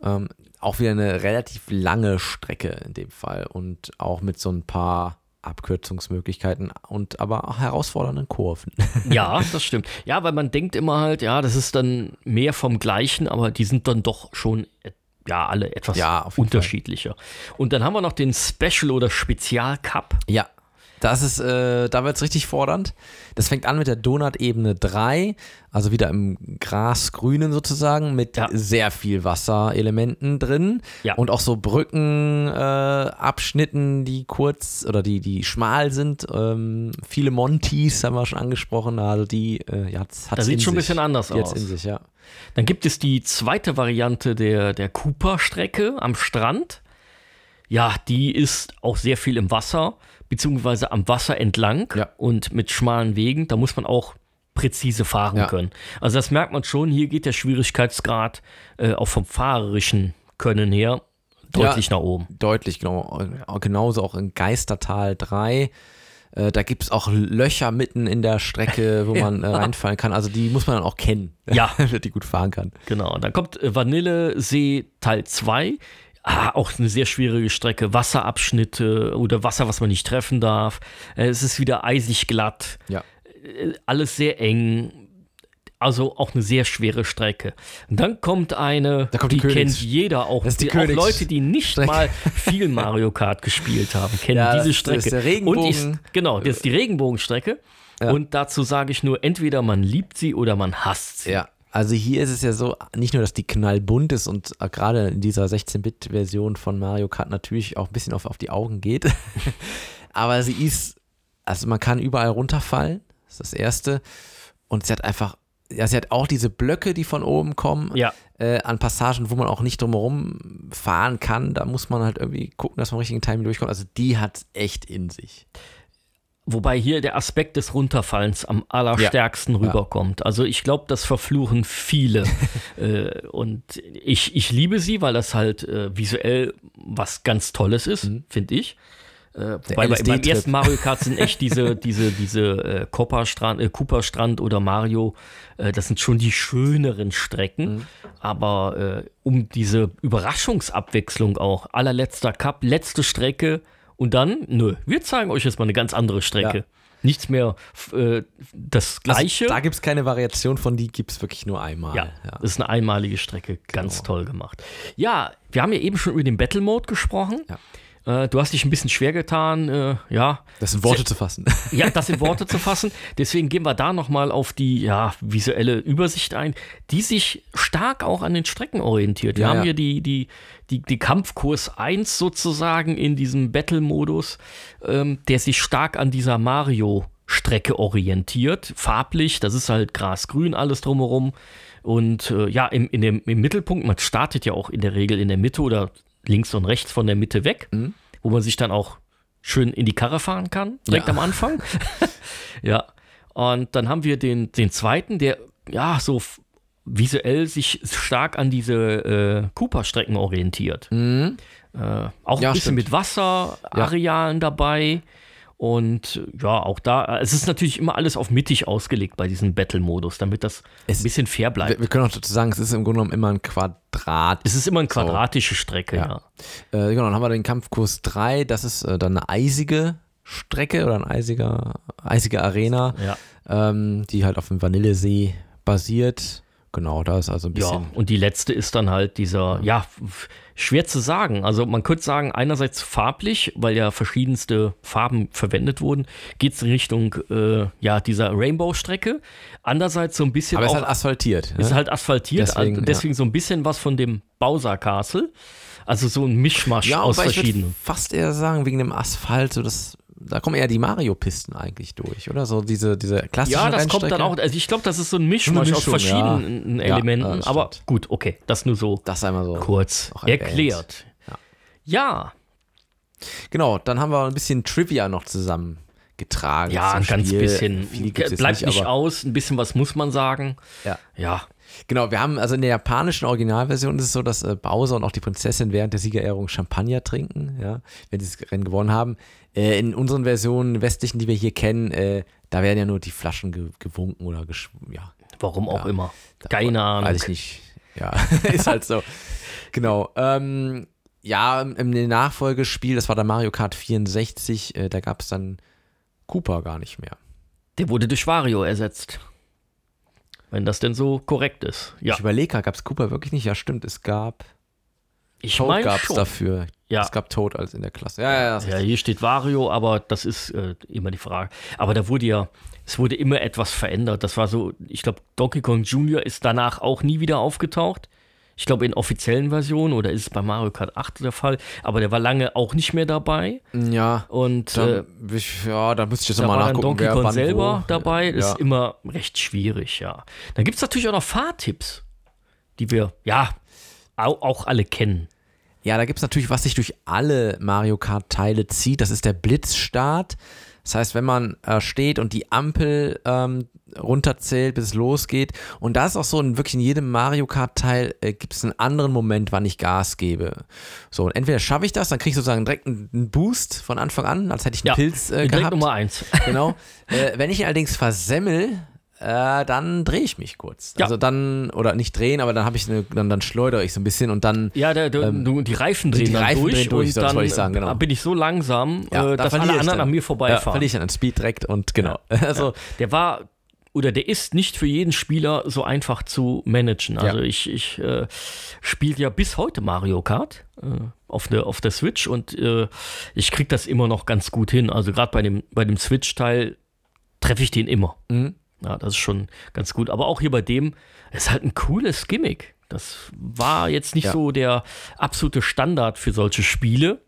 Ähm, auch wieder eine relativ lange Strecke in dem Fall und auch mit so ein paar Abkürzungsmöglichkeiten und aber auch herausfordernden Kurven. Ja, das stimmt. Ja, weil man denkt immer halt, ja, das ist dann mehr vom Gleichen, aber die sind dann doch schon, ja, alle etwas Ja, unterschiedlicher. Und dann haben wir noch den Special oder Spezial Cup. Ja, das ist, äh, da wird es richtig fordernd. Das fängt an mit der Donut-Ebene 3, also wieder im Grasgrünen sozusagen, mit Ja. sehr viel Wasserelementen drin Ja. und auch so Brückenabschnitten, äh, die kurz oder die, die schmal sind. Ähm, viele Montys haben wir schon angesprochen, also die, äh, ja, hat's Das sieht schon ein bisschen anders Die aus. in sich, ja. Dann gibt es die zweite Variante der, der Cooper-Strecke am Strand. Ja, die ist auch sehr viel im Wasser, beziehungsweise am Wasser entlang Ja. und mit schmalen Wegen. Da muss man auch präzise fahren Ja. können. Also das merkt man schon, hier geht der Schwierigkeitsgrad äh, auch vom fahrerischen Können her deutlich nach oben. Deutlich, genau. Genauso auch in Geistertal 3. Äh, da gibt es auch Löcher mitten in der Strecke, wo man äh, reinfallen kann. Also die muss man dann auch kennen, Ja. damit die gut fahren kann. Genau, dann kommt äh, Vanillesee Teil 2. Ah, auch eine sehr schwierige Strecke. Wasserabschnitte oder Wasser, was man nicht treffen darf. Äh, es ist wieder eisig glatt. Ja. Äh, alles sehr eng. Also auch eine sehr schwere Strecke. Und dann kommt eine, Da kommt die die kennt jeder, auch, Das ist die die, auch Leute, die nicht Strecke. mal viel Mario Kart gespielt haben, kennen Ja, diese das Strecke. ist der Und Regenbogen. ich, genau, das ist die Regenbogenstrecke. Ja. Und dazu sage ich nur, entweder man liebt sie oder man hasst sie. Ja, also hier ist es ja so, nicht nur, dass die knallbunt ist und äh, gerade in dieser 16-Bit-Version von Mario Kart natürlich auch ein bisschen auf, auf die Augen geht, aber sie ist, also man kann überall runterfallen, das ist das Erste, und sie hat einfach, ja, sie hat auch diese Blöcke, die von oben kommen, Ja. äh, an Passagen, wo man auch nicht drumherum fahren kann, da muss man halt irgendwie gucken, dass man im richtigen Timing durchkommt, also die hat echt in sich. Wobei hier der Aspekt des Runterfallens am allerstärksten rüberkommt. Also ich glaube, das verfluchen viele. äh, und ich, ich liebe sie, weil das halt äh, visuell was ganz Tolles ist, finde ich. Äh, wobei bei, beim LSD-Trip. ersten Mario Kart sind echt diese, diese, diese äh, Copper-Strand, äh, Cooper-Strand oder Mario, äh, das sind schon die schöneren Strecken. Aber äh, um diese Überraschungsabwechslung auch, allerletzter Cup, letzte Strecke und dann, nö, wir zeigen euch jetzt mal eine ganz andere Strecke. Ja. Nichts mehr äh, das Gleiche. Also, da gibt es keine Variation von, die gibt es wirklich nur einmal. Ja, das ist eine einmalige Strecke. Ganz Genau. toll gemacht. Ja, wir haben ja eben schon über den Battle Mode gesprochen. Äh, du hast dich ein bisschen schwer getan, äh, ja, Das sind Worte zu fassen. ja, das in Worte zu fassen. Deswegen gehen wir da nochmal auf die ja, visuelle Übersicht ein, die sich stark auch an den Strecken orientiert. Wir Ja, haben ja. hier die, die, die, die Kampfkurs 1 sozusagen in diesem Battle-Modus, ähm, der sich stark an dieser Mario Strecke orientiert. Farblich, das ist halt grasgrün alles drumherum. Und äh, ja, im, in dem, im Mittelpunkt, man startet ja auch in der Regel in der Mitte oder links und rechts von der Mitte weg, wo man sich dann auch schön in die Karre fahren kann, direkt Ja. am Anfang. ja. Und dann haben wir den, den zweiten, der ja so visuell sich stark an diese äh, Cooper-Strecken orientiert. Äh, auch Ja, ein bisschen stimmt. mit Wasserarealen dabei. Und ja, auch da, es ist natürlich immer alles auf mittig ausgelegt bei diesem Battle-Modus, damit das Es- ein bisschen fair bleibt. Wir, wir können auch dazu sagen, es ist im Grunde genommen immer ein Quadrat. es ist immer eine quadratische Strecke, ja. Ja. Äh, genau, dann haben wir den Kampfkurs 3, das ist äh, dann eine eisige Strecke oder ein eisiger, eisige Arena, Ja. ähm, die halt auf dem Vanillesee basiert. Genau, da ist also ein Ja, bisschen. und die letzte ist dann halt dieser, ja, f- schwer zu sagen. Also man könnte sagen, einerseits farblich, weil ja verschiedenste Farben verwendet wurden, geht es in Richtung äh, ja, dieser Rainbow-Strecke. Andererseits so ein bisschen aber es ist halt asphaltiert. ist ne? halt asphaltiert, Deswegen, deswegen, deswegen so ein bisschen was von dem Bowser Castle. Also so ein Mischmasch ja, aus aber ich würde verschiedenen. fast eher sagen, wegen dem Asphalt, so das, da kommen eher die Mario-Pisten eigentlich durch, oder? So diese, diese klassische Ja, das kommt dann auch, also ich glaube, das ist so ein Mischmasch aus ja. verschiedenen Ja, Elementen. das aber gut, okay, das nur so Das einmal so. kurz erklärt. Ja. ja, Genau, dann haben wir ein bisschen Trivia noch zusammengetragen. Ja, ein ganz Spiel. bisschen. Bleibt nicht, aus, ein bisschen was muss man sagen. Ja. Ja. Genau, wir haben also in der japanischen Originalversion ist es so, dass äh, Bowser und auch die Prinzessin während der Siegerehrung Champagner trinken, ja, wenn sie das Rennen gewonnen haben. Äh, in unseren Versionen westlichen, die wir hier kennen, äh, da werden ja nur die Flaschen ge gewunken oder gesch ja, Warum auch Ja. immer. Keine Ahnung. Weiß ich nicht. Ja, ist halt so. Genau. Ähm, ja, im, im Nachfolgespiel, das war der Mario Kart 64, äh, da gab es dann Cooper gar nicht mehr. Der wurde durch Wario ersetzt. Wenn das denn so korrekt ist. Ja, Ich überlege, gab es Cooper wirklich nicht? Ja, stimmt, es gab ich Toad meine gab es dafür. Ja. Es gab Toad als in der Klasse. Ja, ja, ja. hier steht Wario, aber das ist äh, immer die Frage. Aber da wurde ja, es wurde immer etwas verändert. Das war so, ich glaube, Donkey Kong Jr. ist danach auch nie wieder aufgetaucht. Ich glaube, in offiziellen Versionen oder ist es bei Mario Kart 8 der Fall. Aber der war lange auch nicht mehr dabei. Ja, Und da, äh, ich, ja, da müsste ich jetzt Da nochmal dann nachgucken, Donkey wer Kong wann selber wo. dabei. Ja. ist immer recht schwierig, ja. Dann gibt es natürlich auch noch Fahrtipps, die wir, ja, auch, auch alle kennen. Ja, da gibt es natürlich, was sich durch alle Mario Kart-Teile zieht. Das ist der Blitzstart. Das heißt, wenn man äh, steht und die Ampel ähm, runterzählt, bis es losgeht. Und da ist auch so, in, wirklich in jedem Mario Kart-Teil äh, gibt es einen anderen Moment, wann ich Gas gebe. So, und entweder schaffe ich das, dann kriege ich sozusagen direkt einen, Boost von Anfang an, als hätte ich einen Ja, Pilz äh, Direkt gehabt. Nummer eins. Genau. äh, wenn ich ihn allerdings versemmel, äh, dann drehe ich mich kurz. Ja. Also dann, oder nicht drehen, aber dann habe ich eine, dann, dann schleudere ich so ein bisschen und dann Ja, der, der, du, die Reifen drehen Ähm, die dann Reifen durch, drehen durch, und dann ich sagen, genau. äh, bin ich so langsam, Ja, äh, da dass alle anderen dann. an mir ja, vorbeifahren. verliere ich dann an Speed direkt und genau. Also, der war oder der ist nicht für jeden Spieler so einfach zu managen. Also Ja. ich, ich äh, spiele ja bis heute Mario Kart äh, auf, der, auf der Switch und äh, ich kriege das immer noch ganz gut hin. Also gerade bei dem, bei dem Switch-Teil treffe ich den immer. Mhm. Ja, das ist schon ganz gut. Aber auch hier bei dem, ist halt ein cooles Gimmick. Das war jetzt nicht Ja. so der absolute Standard für solche Spiele.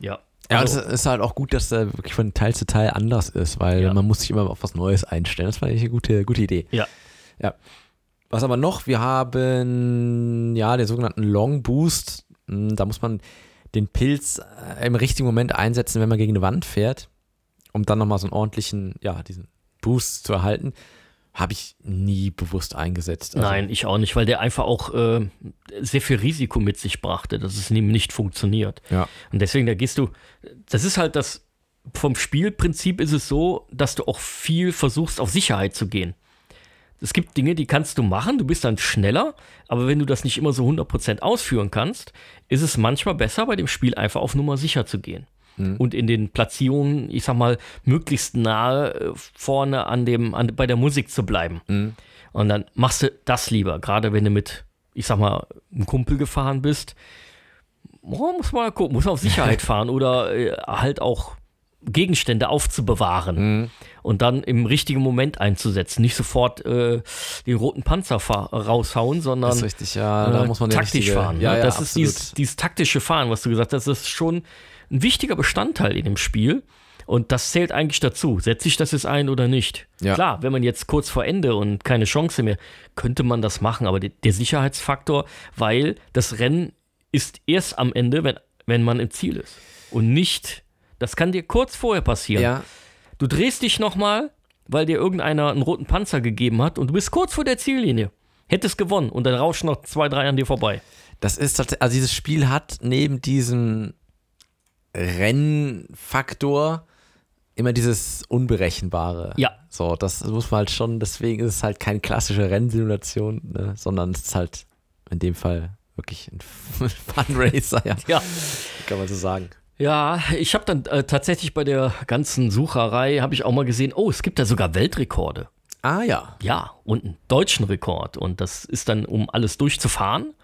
Ja. Ja, also- es ist halt auch gut, dass der wirklich von Teil zu Teil anders ist, weil Ja. man muss sich immer auf was Neues einstellen. Das fand ich eine gute, gute Idee. ja. Ja. Was aber noch? Wir haben ja den sogenannten Long Boost. Hm, Da muss man den Pilz äh, im richtigen Moment einsetzen, wenn man gegen eine Wand fährt, um dann nochmal so einen ordentlichen, ja, diesen Boost zu erhalten. Habe ich nie bewusst eingesetzt. Also, Nein, ich auch nicht, weil der einfach auch äh, sehr viel Risiko mit sich brachte, dass es nicht funktioniert. Ja. Und deswegen, da gehst du, das ist halt das, vom Spielprinzip ist es so, dass du auch viel versuchst, auf Sicherheit zu gehen. Es gibt Dinge, die kannst du machen, du bist dann schneller, aber wenn du das nicht immer so 100% ausführen kannst, ist es manchmal besser, bei dem Spiel einfach auf Nummer sicher zu gehen. Und in den Platzierungen, ich sag mal, möglichst nahe äh, vorne an dem, an, bei der Musik zu bleiben. Und dann machst du das lieber, gerade wenn du mit, ich sag mal, einem Kumpel gefahren bist. Oh, muss man gucken, muss man auf Sicherheit fahren oder äh, halt auch Gegenstände aufzubewahren und dann im richtigen Moment einzusetzen. Nicht sofort äh, den roten Panzer raushauen, sondern Das ist richtig, ja. Da äh, muss man den taktisch richtige- fahren. Ja, ne? ja, das ist absolut. dieses, dieses taktische Fahren, was du gesagt hast, das ist schon ein wichtiger Bestandteil in dem Spiel. Und das zählt eigentlich dazu. Setze ich das jetzt ein oder nicht? Ja. Klar, wenn man jetzt kurz vor Ende und keine Chance mehr, könnte man das machen. Aber de- der Sicherheitsfaktor, weil das Rennen ist erst am Ende, wenn, wenn man im Ziel ist. Und nicht, das kann dir kurz vorher passieren. Ja, Du drehst dich nochmal, weil dir irgendeiner einen roten Panzer gegeben hat und du bist kurz vor der Ziellinie. Hättest gewonnen und dann rauschen noch zwei, drei an dir vorbei. Das ist tatsächlich, also dieses Spiel hat neben diesem Rennfaktor immer dieses Unberechenbare. Ja. So, das muss man halt schon, deswegen ist es halt keine klassische Rennsimulation, ne, sondern es ist halt in dem Fall wirklich ein Funracer, ja, Ja. kann man so sagen. Ja, ich habe dann äh, tatsächlich bei der ganzen Sucherei, habe ich auch mal gesehen, oh, es gibt da sogar Weltrekorde. Ah ja. Ja, und einen deutschen Rekord. Und das ist dann, um alles durchzufahren,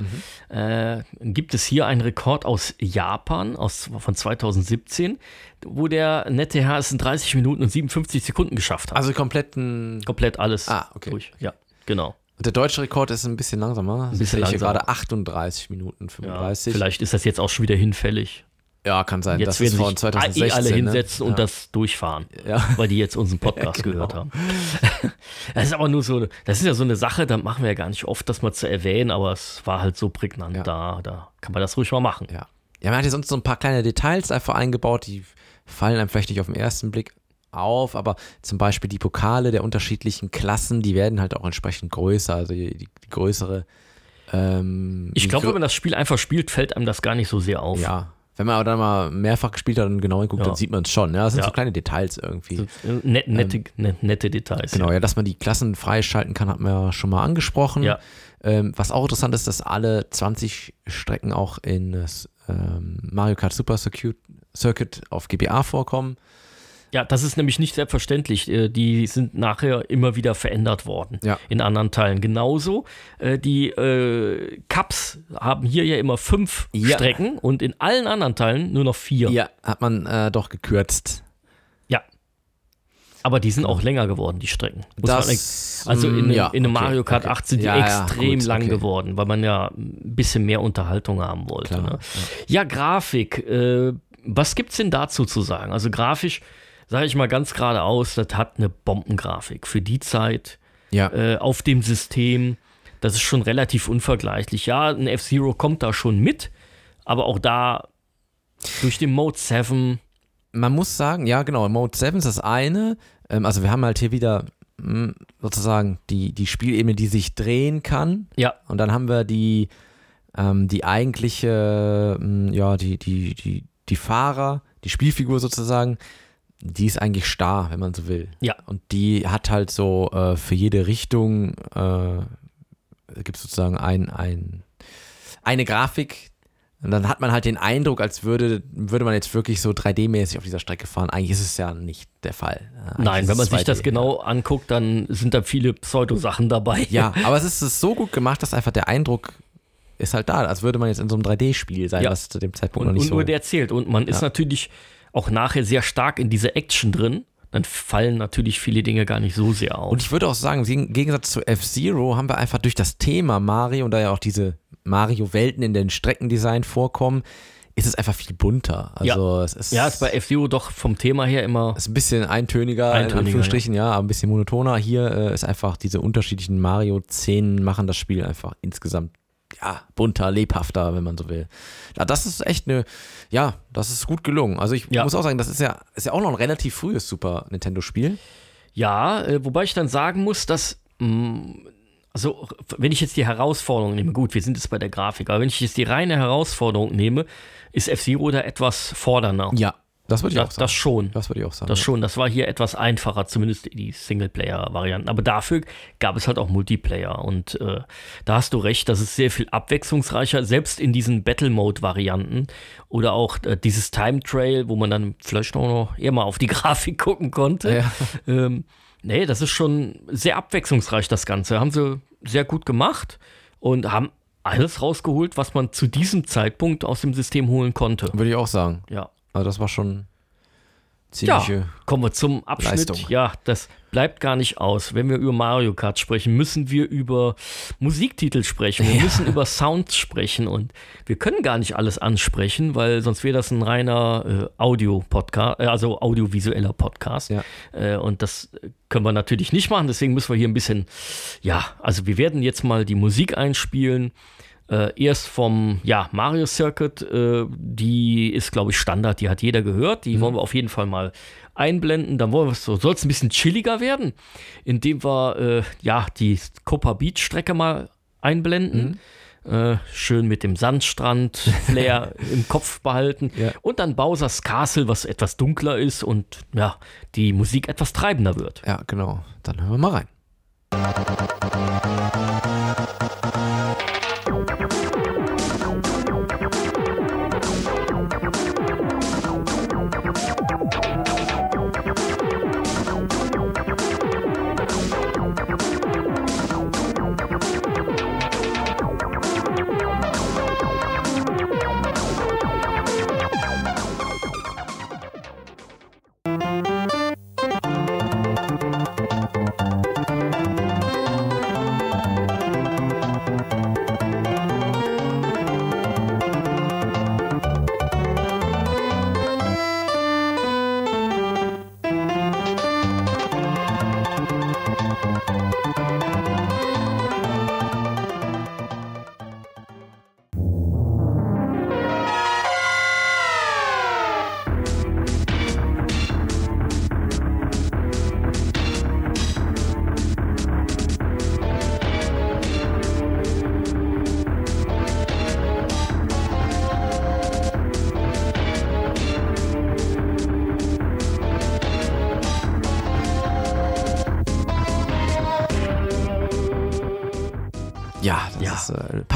äh, gibt es hier einen Rekord aus Japan aus, von 2017, wo der nette Herr es in 30 Minuten und 57 Sekunden geschafft hat. Also kompletten. Komplett alles Ah, okay. durch. Ja, genau. Der deutsche Rekord ist ein bisschen langsamer. Ein bisschen ich hier langsamer. gerade 38 Minuten Ja, 35. vielleicht ist das jetzt auch schon wieder hinfällig. Ja, kann sein. Jetzt das werden sich 2016. eh alle ne? hinsetzen und ja. das durchfahren, Ja. weil die jetzt unseren Podcast Genau. gehört haben. Das ist aber nur so, das ist ja so eine Sache, da machen wir ja gar nicht oft, das mal zu erwähnen, aber es war halt so prägnant Ja. da, da kann man das ruhig mal machen. Ja. Ja, man hat hier sonst so ein paar kleine Details einfach eingebaut, die fallen einem vielleicht nicht auf den ersten Blick auf, aber zum Beispiel die Pokale der unterschiedlichen Klassen, die werden halt auch entsprechend größer, also die, die, die größere. Ähm, Ich glaube, wenn man das Spiel einfach spielt, fällt einem das gar nicht so sehr auf. Ja, wenn man aber dann mal mehrfach gespielt hat und genau hinguckt, Ja. dann sieht man es schon. Ja, das sind Ja. so kleine Details irgendwie. Äh, Net, nette, net, nette Details. Genau, ja. ja, dass man die Klassen freischalten kann, hat man ja schon mal angesprochen. Ähm, was auch interessant ist, dass alle 20 Strecken auch in das ähm, Mario Kart Super Circuit, Circuit auf GBA vorkommen. Ja, das ist nämlich nicht selbstverständlich. Äh, Die sind nachher immer wieder verändert worden Ja. in anderen Teilen. Genauso, äh, die äh, Cups haben hier ja immer fünf Ja. Strecken und in allen anderen Teilen nur noch vier. Ja, hat man äh, doch gekürzt. Ja. Aber die sind auch länger geworden, die Strecken. Das, also in, mm, ja, in einem okay, Mario Kart okay. 8 sind die Ja, ja, extrem gut, lang okay. geworden, weil man ja ein bisschen mehr Unterhaltung haben wollte. Klar, ne? Ja, Grafik. Äh, was gibt's denn dazu zu sagen? Also grafisch, sage ich mal ganz geradeaus, das hat eine Bombengrafik für die Zeit Ja, äh, auf dem System. Das ist schon relativ unvergleichlich. Ja, ein F-Zero kommt da schon mit, aber auch da durch den Mode 7. man muss sagen, ja genau, Mode 7 ist das eine. Ähm, also wir haben halt hier wieder mh, sozusagen die, die Spielebene, die sich drehen kann. Ja, Und dann haben wir die, ähm, die eigentliche, mh, ja, die, die, die, die Fahrer, die Spielfigur sozusagen, die ist eigentlich starr, wenn man so will. Ja. Und die hat halt so äh, für jede Richtung, äh, gibt es sozusagen ein, ein, eine Grafik, Und dann hat man halt den Eindruck, als würde, würde man jetzt wirklich so 3D-mäßig auf dieser Strecke fahren. Eigentlich ist es ja nicht der Fall. Eigentlich Nein, ist wenn man sich das 2D, genau anguckt, dann sind da viele Pseudo-Sachen dabei. Ja, aber es ist ist so gut gemacht, dass einfach der Eindruck ist halt da, als würde man jetzt in so einem 3D-Spiel sein, Ja. was zu dem Zeitpunkt und, noch nicht und so. nur der zählt. Und man ist Ja. natürlich auch nachher sehr stark in diese Action drin. Dann fallen natürlich viele Dinge gar nicht so sehr auf. Und ich würde auch sagen, im Gegensatz zu F-Zero haben wir einfach durch das Thema Mario und da ja auch diese Mario-Welten in den Streckendesign vorkommen, ist es einfach viel bunter. Also es ist, ja, ist bei F-Zero doch vom Thema her immer. ist ein bisschen eintöniger, in Eintöniger, Anführungsstrichen, ja. aber ein bisschen monotoner. Hier äh, ist einfach diese unterschiedlichen Mario-Szenen machen das Spiel einfach insgesamt ja, bunter, lebhafter, wenn man so will. Ja, das ist echt eine, ja, das ist gut gelungen. Also ich Ja. muss auch sagen, das ist ja, ist ja auch noch ein relativ frühes Super Nintendo-Spiel. Ja, äh, wobei ich dann sagen muss, dass. mh, also, wenn ich jetzt die Herausforderung nehme, gut, wir sind jetzt bei der Grafik, aber wenn ich jetzt die reine Herausforderung nehme, ist F-Zero da etwas fordernder. Ja, das würde ich auch sagen. das schon. Das würde ich auch sagen. Das ja. schon, das war hier etwas einfacher, zumindest die Singleplayer-Varianten. Aber dafür gab es halt auch Multiplayer. Und äh, da hast du recht, das ist sehr viel abwechslungsreicher, selbst in diesen Battle-Mode-Varianten. Oder auch äh, dieses Time Trail, wo man dann vielleicht auch noch eher mal auf die Grafik gucken konnte. Ja. Ähm, nee, das ist schon sehr abwechslungsreich, das Ganze. Haben sie sehr gut gemacht und haben alles rausgeholt, was man zu diesem Zeitpunkt aus dem System holen konnte. Würde ich auch sagen. Ja. Also das war schon Ja, ziemliche. kommen wir zum Abschnitt. Leistung. Ja, das bleibt gar nicht aus. Wenn wir über Mario Kart sprechen, müssen wir über Musiktitel sprechen. Wir müssen über Sounds sprechen und wir können gar nicht alles ansprechen, weil sonst wäre das ein reiner äh, Audio-Podcast, äh, also audiovisueller Podcast. Ja. Äh, und das können wir natürlich nicht machen. Deswegen müssen wir hier ein bisschen, ja, also wir werden jetzt mal die Musik einspielen. Äh, erst vom ja, Mario Circuit, äh, die ist, glaube ich, Standard, die hat jeder gehört. Die wollen wir auf jeden Fall mal einblenden. Dann wollen wir so, soll es ein bisschen chilliger werden, indem wir äh, ja die Copa Beach Strecke mal einblenden. Äh, schön mit dem Sandstrand Flair im Kopf behalten. Ja. Und dann Bowser's Castle, was etwas dunkler ist und ja, die Musik etwas treibender wird. Ja, genau. Dann hören wir mal rein. Ja, das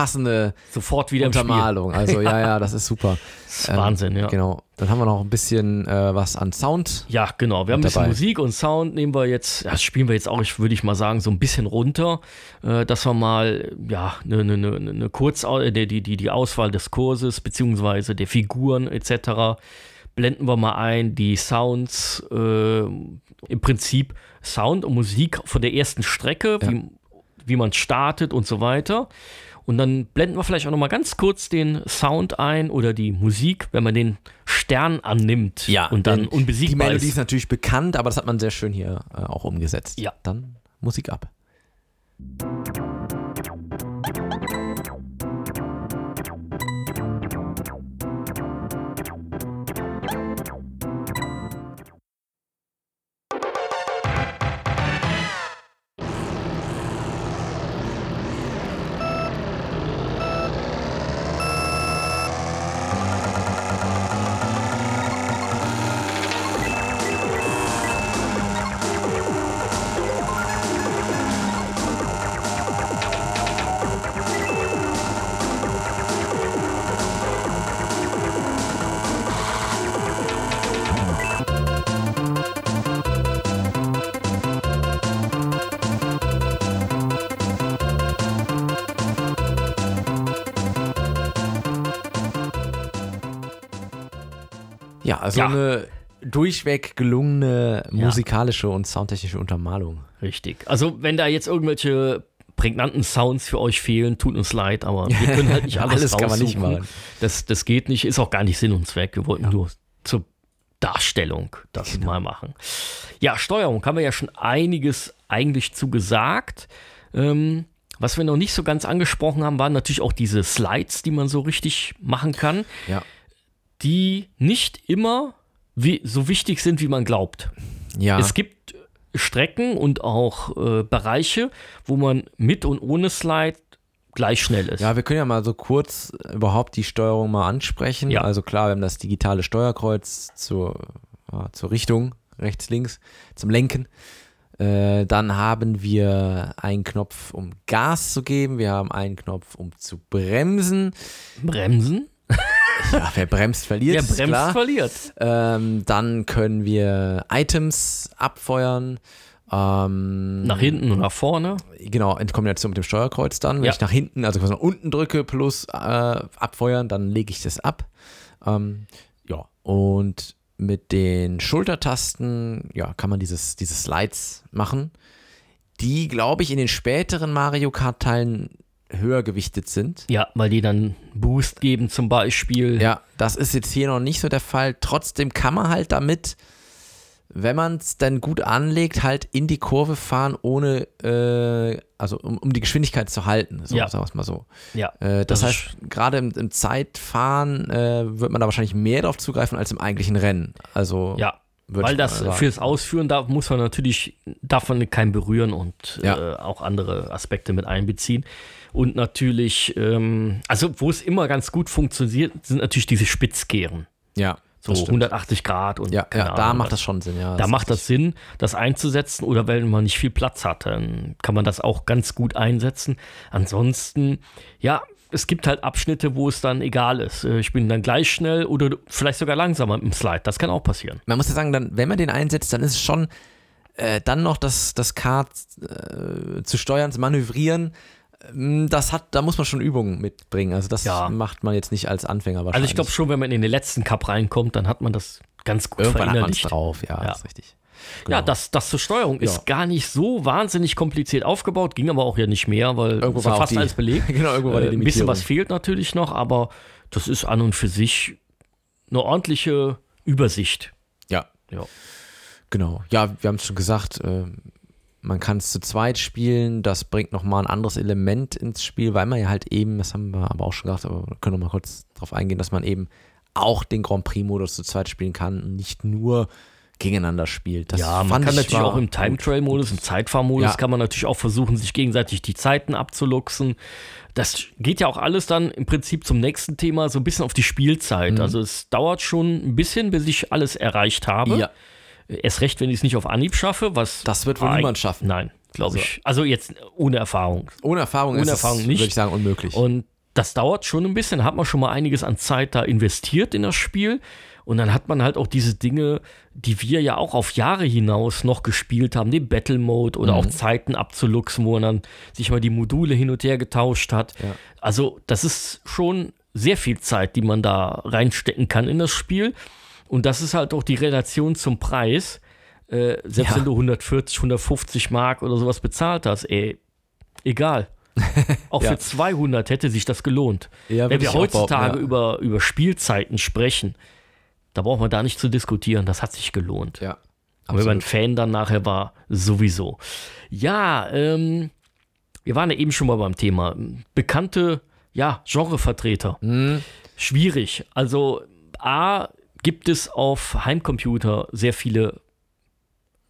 passende Sofort wieder. Untermalung. Also ja, ja, das ist super. Das ist Wahnsinn, ja. Genau. Dann haben wir noch ein bisschen äh, was an Sound. Ja, genau. Wir haben ein bisschen dabei. Musik und Sound nehmen wir jetzt, ja, das spielen wir jetzt auch, ich würde ich mal sagen, so ein bisschen runter, äh, dass wir mal, ja, eine ne, ne, ne Kurz, äh, die, die, die Auswahl des Kurses beziehungsweise der Figuren etc. blenden wir mal ein, die Sounds, äh, im Prinzip Sound und Musik von der ersten Strecke, Ja. wie, wie man startet und so weiter. Und dann blenden wir vielleicht auch noch mal ganz kurz den Sound ein oder die Musik, wenn man den Stern annimmt und dann unbesiegbar Die Melodie ist. ist natürlich bekannt, aber das hat man sehr schön hier äh, auch umgesetzt. Ja. Dann Musik ab. Ja, also Ja. eine durchweg gelungene musikalische und soundtechnische Untermalung. Richtig. Also, wenn da jetzt irgendwelche prägnanten Sounds für euch fehlen, tut uns leid, aber wir können halt nicht alles, Alles kann man nicht raussuchen. machen. Das, das geht nicht, ist auch gar nicht Sinn und Zweck. Wir wollten Ja. nur zur Darstellung das Genau. mal machen. Ja, Steuerung haben wir ja schon einiges eigentlich zu gesagt. Ähm, was wir noch nicht so ganz angesprochen haben, waren natürlich auch diese Slides, die man so richtig machen kann, Ja. Die nicht immer wie, so wichtig sind, wie man glaubt. Ja. Es gibt Strecken und auch äh, Bereiche, wo man mit und ohne Slide gleich schnell ist. Ja, wir können ja mal so kurz überhaupt die Steuerung mal ansprechen. Ja. Also klar, wir haben das digitale Steuerkreuz zur, ja, zur Richtung, rechts, links, zum Lenken. Äh, dann haben wir einen Knopf, um Gas zu geben. Wir haben einen Knopf, um zu bremsen. Bremsen? Ja, wer bremst, verliert. Wer bremst, klar. verliert. Ähm, dann können wir Items abfeuern. Ähm, Nach hinten und nach vorne. Genau, in Kombination mit dem Steuerkreuz dann. Wenn Ja. ich nach hinten, also quasi nach unten drücke plus äh, abfeuern, dann lege ich das ab. Ähm, ja, und mit den Schultertasten, ja, kann man dieses, diese Slides machen, die, glaube ich, in den späteren Mario Kart-Teilen höher gewichtet sind. Ja, weil die dann Boost geben zum Beispiel. Ja, das ist jetzt hier noch nicht so der Fall. Trotzdem kann man halt damit, wenn man es dann gut anlegt, halt in die Kurve fahren, ohne, äh, also um, um die Geschwindigkeit zu halten. So, Ja. sagen wir es mal so. Ja, Äh, das, Das heißt, gerade im, im Zeitfahren äh, wird man da wahrscheinlich mehr drauf zugreifen als im eigentlichen Rennen. Also ja. Weil das fürs Ausführen, da muss man natürlich, darf man kein berühren und Ja. äh, auch andere Aspekte mit einbeziehen. Und natürlich, ähm, also wo es immer ganz gut funktioniert, sind natürlich diese Spitzkehren. ja, So das stimmt. 180 Grad und Ja, ja da Ahnung, macht das schon Sinn, ja. Da macht das Sinn, das einzusetzen oder wenn man nicht viel Platz hat, dann kann man das auch ganz gut einsetzen. Ansonsten, ja, es gibt halt Abschnitte, wo es dann egal ist. Äh, Ich bin dann gleich schnell oder vielleicht sogar langsamer im Slide. Das kann auch passieren. Man muss ja sagen, dann, wenn man den einsetzt, dann ist es schon äh, dann noch das, das Kart äh, zu steuern, zu manövrieren. Ähm, Das hat, da muss man schon Übungen mitbringen. Also das Ja. macht man jetzt nicht als Anfänger wahrscheinlich. Also ich glaube schon, wenn man in den letzten Cup reinkommt, dann hat man das ganz gut irgendwann hat man es verinnerlicht. drauf. Ja, Ja. ist richtig. Ja, Genau. das, das zur Steuerung ist Ja. gar nicht so wahnsinnig kompliziert aufgebaut, ging aber auch ja nicht mehr, weil Irgendwo es war fast die- alles belegt. genau, irgendwo war die Äh, ein bisschen was fehlt natürlich noch, aber das ist an und für sich eine ordentliche Übersicht. Ja, Ja. genau. Ja, wir haben es schon gesagt, äh, man kann es zu zweit spielen. Das bringt nochmal ein anderes Element ins Spiel, weil man ja halt eben, das haben wir aber auch schon gesagt, aber wir können noch mal kurz darauf eingehen, dass man eben auch den Grand Prix-Modus zu zweit spielen kann und nicht nur gegeneinander spielt. Das ja, man kann ich natürlich auch im gut. Time-Trail-Modus, im Zeitfahrmodus, Ja. kann man natürlich auch versuchen, sich gegenseitig die Zeiten abzuluxen. Das geht ja auch alles dann im Prinzip zum nächsten Thema so ein bisschen auf die Spielzeit. Mhm. Also es dauert schon ein bisschen, bis ich alles erreicht habe. Ja, Erst recht, wenn ich es nicht auf Anhieb schaffe, was. Das wird wohl niemand schaffen. Nein, glaube Also- ich. Also jetzt ohne Erfahrung. ohne Erfahrung Ohne ist Erfahrung es, nicht. würde ich sagen, unmöglich. Und das dauert schon ein bisschen, hat man schon mal einiges an Zeit da investiert in das Spiel. Und dann hat man halt auch diese Dinge, die wir ja auch auf Jahre hinaus noch gespielt haben, den Battle Mode oder auch Zeiten abzuluxen, wo man dann sich mal die Module hin und her getauscht hat. Ja. Also, das ist schon sehr viel Zeit, die man da reinstecken kann in das Spiel. Und das ist halt auch die Relation zum Preis. Äh, selbst Ja. wenn du 140, 150 Mark oder sowas bezahlt hast, ey, egal. Auch Ja. für 200 hätte sich das gelohnt. Ja, Wenn wir heutzutage behaupten, über, über Spielzeiten sprechen, da braucht man da nicht zu diskutieren. Das hat sich gelohnt. ja. Und wenn man. Fan dann nachher war, sowieso. Ja, ähm, wir waren ja eben schon mal beim Thema. Bekannte, ja, Genrevertreter. Hm, Schwierig. Also, A, gibt es auf Heimcomputer sehr viele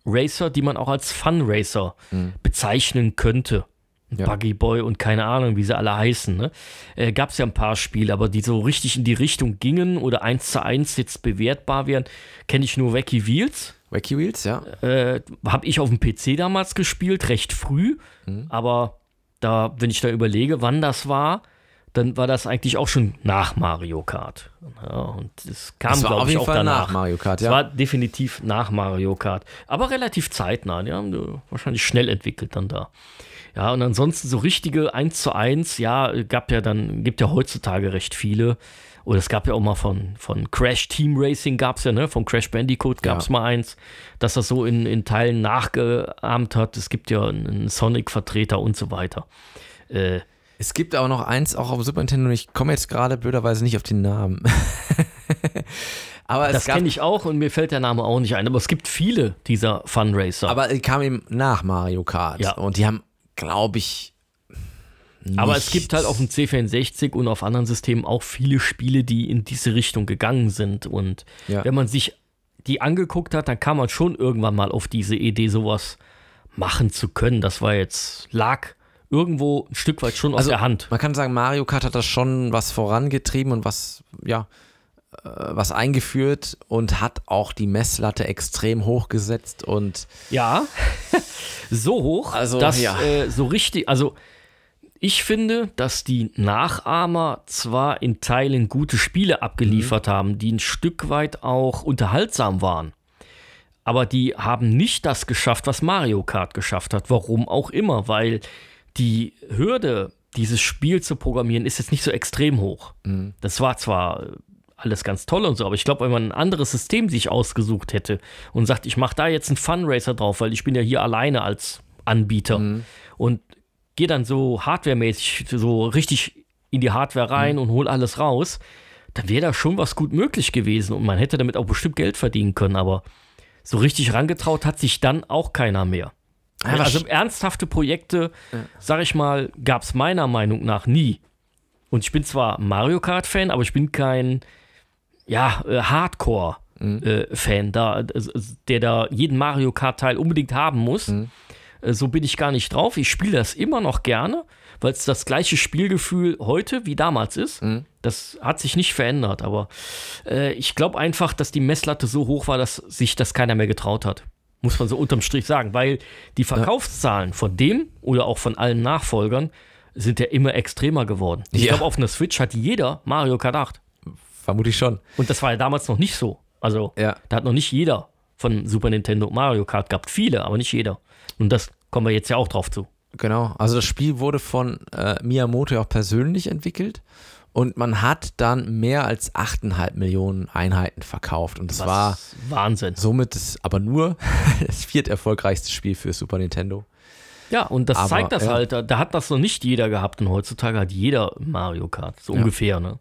Racer, die man auch als Fun-Racer bezeichnen könnte. Ja. Buggy Boy und keine Ahnung, wie sie alle heißen. Ne? Äh, Gab es ja ein paar Spiele, aber die so richtig in die Richtung gingen oder eins zu eins jetzt bewertbar wären, kenne ich nur Wacky Wheels. Wacky Wheels, ja. Äh, Habe ich auf dem PC damals gespielt, recht früh. Aber da, wenn ich da überlege, wann das war, dann war das eigentlich auch schon nach Mario Kart. Ja, und es kam, glaube ich, auch Fall danach. nach Mario Kart, Es ja. war definitiv nach Mario Kart. Aber relativ zeitnah. Die haben äh, wahrscheinlich schnell entwickelt dann da. Ja, und ansonsten so richtige 1 zu 1, ja, gab ja dann, gibt ja heutzutage recht viele. Oder es gab ja auch mal von, von Crash Team Racing gab es ja, ne? Von Crash Bandicoot gab es Ja. mal eins, dass das so in, in Teilen nachgeahmt hat. Es gibt ja einen, einen Sonic-Vertreter und so weiter. Äh, Es gibt aber noch eins, auch auf Super Nintendo, ich komme jetzt gerade blöderweise nicht auf den Namen. aber es das kenne ich auch und mir fällt der Name auch nicht ein. Aber es gibt viele dieser Funracer. aber die kam eben nach Mario Kart. Ja. Und die haben, glaube ich, Aber es gibt halt auf dem C64 und auf anderen Systemen auch viele Spiele, die in diese Richtung gegangen sind. Und Ja. wenn man sich die angeguckt hat, dann kam man schon irgendwann mal auf diese Idee, sowas machen zu können. Das war jetzt, lag irgendwo ein Stück weit schon aus Also, der Hand. Man kann sagen, Mario Kart hat das schon was vorangetrieben und was, ja, äh, was eingeführt und hat auch die Messlatte extrem hochgesetzt und Ja, so hoch, Also, dass ja. äh, so richtig, also ich finde, dass die Nachahmer zwar in Teilen gute Spiele abgeliefert Mhm. haben, die ein Stück weit auch unterhaltsam waren, aber die haben nicht das geschafft, was Mario Kart geschafft hat. Warum auch immer, weil die Hürde, dieses Spiel zu programmieren, ist jetzt nicht so extrem hoch. Mhm. Das war zwar äh, alles ganz toll und so, aber ich glaube, wenn man ein anderes System sich ausgesucht hätte und sagt, ich mache da jetzt einen Funracer drauf, weil ich bin ja hier alleine als Anbieter und gehe dann so hardwaremäßig so richtig in die Hardware rein und hol alles raus, dann wäre da schon was gut möglich gewesen und man hätte damit auch bestimmt Geld verdienen können, aber so richtig rangetraut hat sich dann auch keiner mehr. Ja, also ernsthafte Projekte, sag ich mal, gab es meiner Meinung nach nie. Und ich bin zwar Mario Kart-Fan, aber ich bin kein, ja, äh, Hardcore-Fan, da, äh, der da jeden Mario Kart-Teil unbedingt haben muss. Äh, So bin ich gar nicht drauf. Ich spiele das immer noch gerne, weil es das gleiche Spielgefühl heute wie damals ist. Das hat sich nicht verändert, aber äh, ich glaube einfach, dass die Messlatte so hoch war, dass sich das keiner mehr getraut hat. Muss man so unterm Strich sagen, weil die Verkaufszahlen von dem oder auch von allen Nachfolgern sind ja immer extremer geworden. Ich Ja. glaube, auf einer Switch hat jeder Mario Kart 8. vermutlich schon. Und das war ja damals noch nicht so. Also, Ja. da hat noch nicht jeder von Super Nintendo Mario Kart gehabt. Viele, aber nicht jeder. Und das kommen wir jetzt ja auch drauf zu. Genau, also das Spiel wurde von äh, Miyamoto ja auch persönlich entwickelt und man hat dann mehr als 8,5 Millionen Einheiten verkauft und das Was war Wahnsinn. somit das, aber nur das vierterfolgreichste Spiel für Super Nintendo. Ja, und das Aber, zeigt das ja. halt. Da, da hat das noch nicht jeder gehabt und heutzutage hat jeder Mario Kart. So Ja. ungefähr, ne?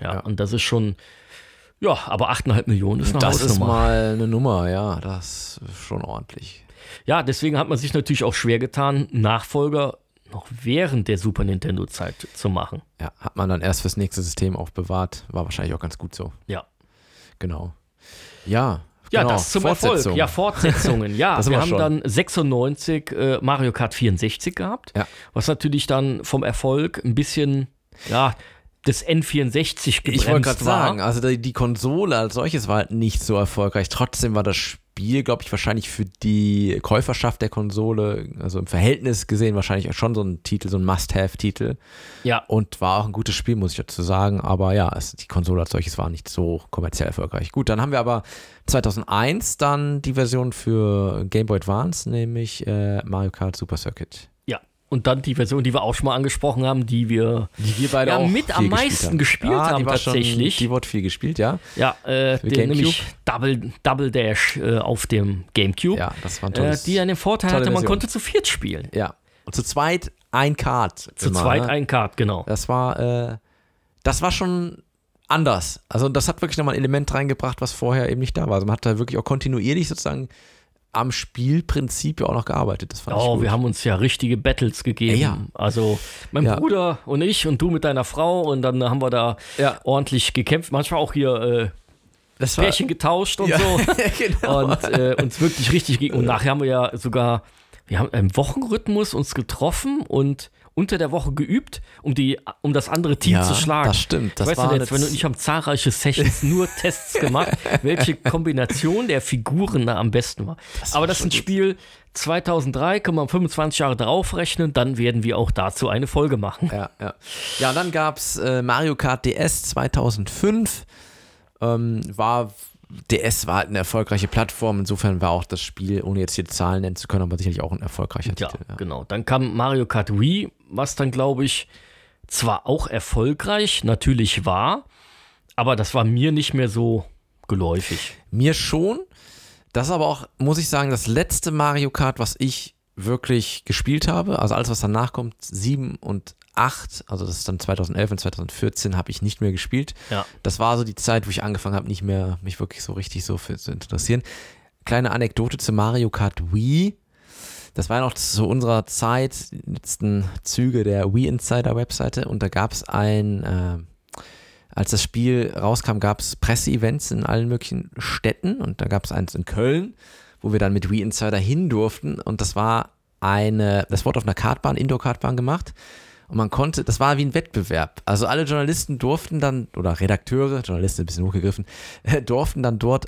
Ja, Ja. und das ist schon. Ja, aber 8,5 Millionen ist eine Das ist Hausnummer. mal eine Nummer, ja, das ist schon ordentlich. Ja, deswegen hat man sich natürlich auch schwer getan, Nachfolger noch während der Super Nintendo-Zeit zu machen. Ja, hat man dann erst fürs nächste System aufbewahrt, war wahrscheinlich auch ganz gut so. Ja. Genau. Ja, Ja, genau. das zum. Erfolg. Ja, Fortsetzungen. Ja, wir haben schon. dann 96 äh, Mario Kart 64 gehabt, Ja. was natürlich dann vom Erfolg ein bisschen, ja, des N64 gebremst Ich wollte gerade sagen, also die, die Konsole als solches war halt nicht so erfolgreich. Trotzdem war das Spiel, glaube ich, wahrscheinlich für die Käuferschaft der Konsole, also im Verhältnis gesehen, wahrscheinlich schon so ein Titel, so ein Must-Have-Titel. Ja, Und war auch ein gutes Spiel, muss ich dazu sagen. Aber ja, es, die Konsole als solches war nicht so kommerziell erfolgreich. Gut, dann haben wir aber 2001 dann die Version für Game Boy Advance, nämlich äh, Mario Kart Super Circuit. Und dann die Version, die wir auch schon mal angesprochen haben, die wir Die wir beide Ja, auch mit am meisten gespielt ja, haben die war Schon, tatsächlich. die wurde viel gespielt, ja. Ja, äh, den, nämlich Double, Double Dash äh, auf dem Gamecube. Ja, das war ein äh, tolles. die einen Vorteil hatte, man Version. konnte zu viert spielen. Ja. Und zu zweit ein Kart. Zu immer, zweit ne? ein Kart, genau. Das war, äh, das war schon anders. Also das hat wirklich nochmal ein Element reingebracht, was vorher eben nicht da war. Also man hat da wirklich auch kontinuierlich sozusagen am Spielprinzip ja auch noch gearbeitet. Das fand ich Oh, gut. wir haben uns ja richtige Battles gegeben. Ja, ja. Also mein Ja. Bruder und ich und du mit deiner Frau und dann haben wir da Ja. ordentlich gekämpft. Manchmal auch hier äh, das war, Pärchen getauscht und so. genau. Und äh, uns wirklich richtig gegen. Und nachher haben wir ja sogar wir haben im Wochenrhythmus uns getroffen und unter der Woche geübt, um, die, um das andere Team Ja, zu schlagen. das stimmt. Das weißt du war jetzt, wenn du ich habe zahlreiche Sessions nur Tests gemacht, welche Kombination der Figuren da am besten war. Aber das ist ein Spiel 2003, kann man 25 Jahre draufrechnen, dann werden wir auch dazu eine Folge machen. Ja, ja. Ja, und dann gab es äh, Mario Kart DS 2005. Ähm, war, DS war halt eine erfolgreiche Plattform, insofern war auch das Spiel, ohne jetzt hier Zahlen nennen zu können, aber sicherlich auch ein erfolgreicher Ja, Titel. genau. Dann kam Mario Kart Wii, was dann, glaube ich, zwar auch erfolgreich natürlich war, aber das war mir nicht mehr so geläufig. Mir schon. Das ist aber auch, muss ich sagen, das letzte Mario Kart, was ich wirklich gespielt habe. Also alles, was danach kommt, 7 und 8, also das ist dann 2011 und 2014, habe ich nicht mehr gespielt. Ja. Das war so die Zeit, wo ich angefangen habe, nicht mehr mich wirklich so richtig so für zu interessieren. Kleine Anekdote zu Mario Kart Wii. Das war ja noch zu unserer Zeit, die letzten Züge der Wii Insider Webseite. Und da gab es ein, äh, als das Spiel rauskam, gab es Presseevents in allen möglichen Städten. Und da gab es eins in Köln, wo wir dann mit Wii Insider hin durften. Und das war eine, das wurde auf einer Kartbahn, Indoor-Kartbahn gemacht. Und man konnte, das war wie ein Wettbewerb. Also alle Journalisten durften dann, oder Redakteure, Journalisten ein bisschen hochgegriffen, durften dann dort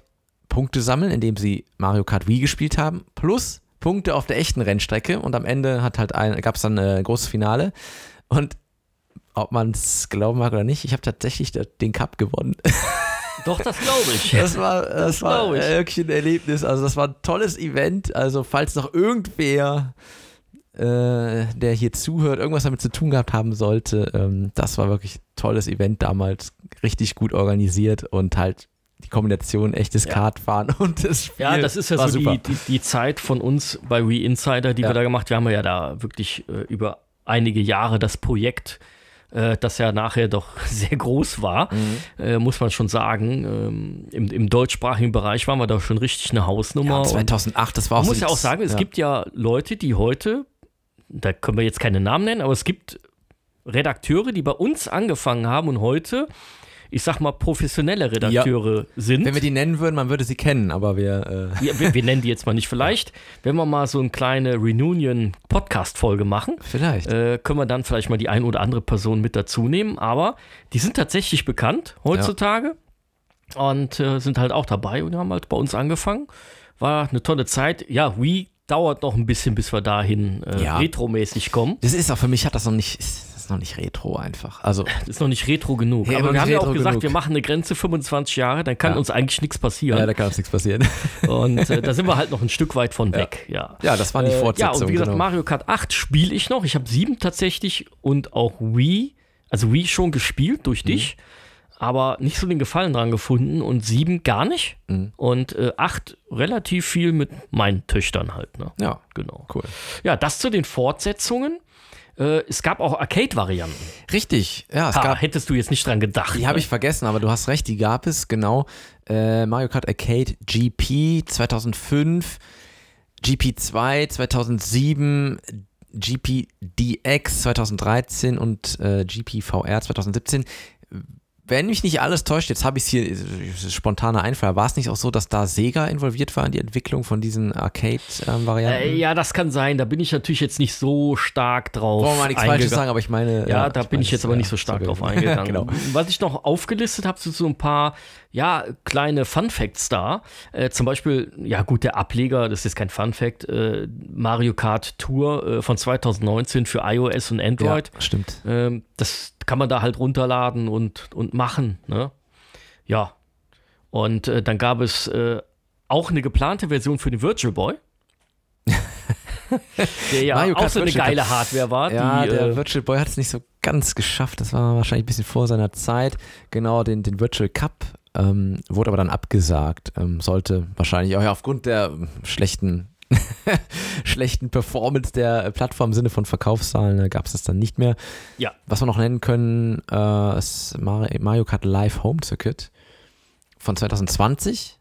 Punkte sammeln, indem sie Mario Kart Wii gespielt haben, plus Punkte auf der echten Rennstrecke und am Ende hat halt ein, gab es dann ein großes Finale und ob man es glauben mag oder nicht, ich habe tatsächlich den Cup gewonnen. Doch, das glaube ich. Das war, das war glaub ich. wirklich ein Erlebnis. Also das war ein tolles Event. Also falls noch irgendwer, äh, der hier zuhört, irgendwas damit zu tun gehabt haben sollte, ähm, das war wirklich ein tolles Event damals. Richtig gut organisiert und halt die Kombination echtes Ja. Kartfahren und das Spiel. Ja, das ist ja so die, die, die Zeit von uns bei We Insider, die Ja. wir da gemacht haben. Wir haben ja da wirklich äh, über einige Jahre das Projekt, äh, das ja nachher doch sehr groß war, Mhm. äh, muss man schon sagen. Ähm, im, Im deutschsprachigen Bereich waren wir da schon richtig eine Hausnummer. ja, und 2008, das war auch man so muss ja auch sagen, es gibt ja Leute, die heute, da können wir jetzt keine Namen nennen, aber es gibt Redakteure, die bei uns angefangen haben und heute, ich sag mal, professionelle Redakteure sind. Wenn wir die nennen würden, man würde sie kennen, aber wir. Äh, Ja, wir, wir nennen die jetzt mal nicht. Vielleicht, wenn wir mal so eine kleine Reunion-Podcast-Folge machen, vielleicht. äh, können wir dann vielleicht mal die ein oder andere Person mit dazu nehmen. Aber die sind tatsächlich bekannt heutzutage und äh, sind halt auch dabei und haben halt bei uns angefangen. War eine tolle Zeit. Ja, Wii dauert noch ein bisschen, bis wir dahin äh, Ja. retromäßig kommen. Das ist auch für mich hat das noch nicht, ist, ist noch nicht retro einfach. Also Das ist noch nicht retro genug. Ja, Aber wir haben ja auch gesagt, genug. wir machen eine Grenze 25 Jahre, dann kann Ja. uns eigentlich nichts ja, passieren. da kann uns nichts passieren. und äh, da sind wir halt noch ein Stück weit von weg. Ja. Ja, das waren die Äh, ja, Fortsetzungen. und wie gesagt, genau. Mario Kart 8 spiele ich noch. Ich habe 7 tatsächlich und auch Wii, also Wii schon gespielt durch Mhm. dich, aber nicht so den Gefallen dran gefunden und 7 gar nicht. Mhm. Und äh, 8 relativ viel mit meinen Töchtern halt. Ne? Ja, Genau. cool. Ja, das zu den Fortsetzungen. Äh, es gab auch Arcade-Varianten. Richtig, ja, es Ha, gab, hättest du jetzt nicht dran gedacht. die habe ne? ich vergessen, aber du hast recht, die gab es, genau. Äh, Mario Kart Arcade GP 2005, GP2 2007, GP DX 2013 und äh, GP VR 2017. Wenn mich nicht alles täuscht, jetzt habe ich es hier, ist spontaner Einfall, war es nicht auch so, dass da Sega involviert war in die Entwicklung von diesen Arcade-Varianten? Äh, ja, das kann sein. Da bin ich natürlich jetzt nicht so stark drauf. Wollen wir mal nichts Falsches sagen, aber ich meine. Ja, da bin meine, ich jetzt aber ja, nicht so stark drauf eingegangen. genau. Was ich noch aufgelistet habe, sind so ein paar, ja, kleine Fun Facts da. Äh, zum Beispiel, ja gut, der Ableger, das ist kein Fun Fact, äh, Mario Kart Tour äh, von 2019 für iOS und Android. Ja, stimmt. Ähm, das kann man da halt runterladen und, und machen. Ne? Ja. Und äh, dann gab es äh, auch eine geplante Version für den Virtual Boy. der ja Mario auch Kart so eine Virtual geile Hardware war. Ja, die, der äh, Virtual Boy hat es nicht so ganz geschafft. Das war wahrscheinlich ein bisschen vor seiner Zeit. Genau, den, den Virtual Cup ähm, wurde aber dann abgesagt. Ähm, sollte wahrscheinlich auch ja, aufgrund der schlechten, schlechten Performance der äh, Plattform im Sinne von Verkaufszahlen äh, gab es das dann nicht mehr. Ja. Was wir noch nennen können, äh, ist Mario, Kart Live Home Circuit von 2020.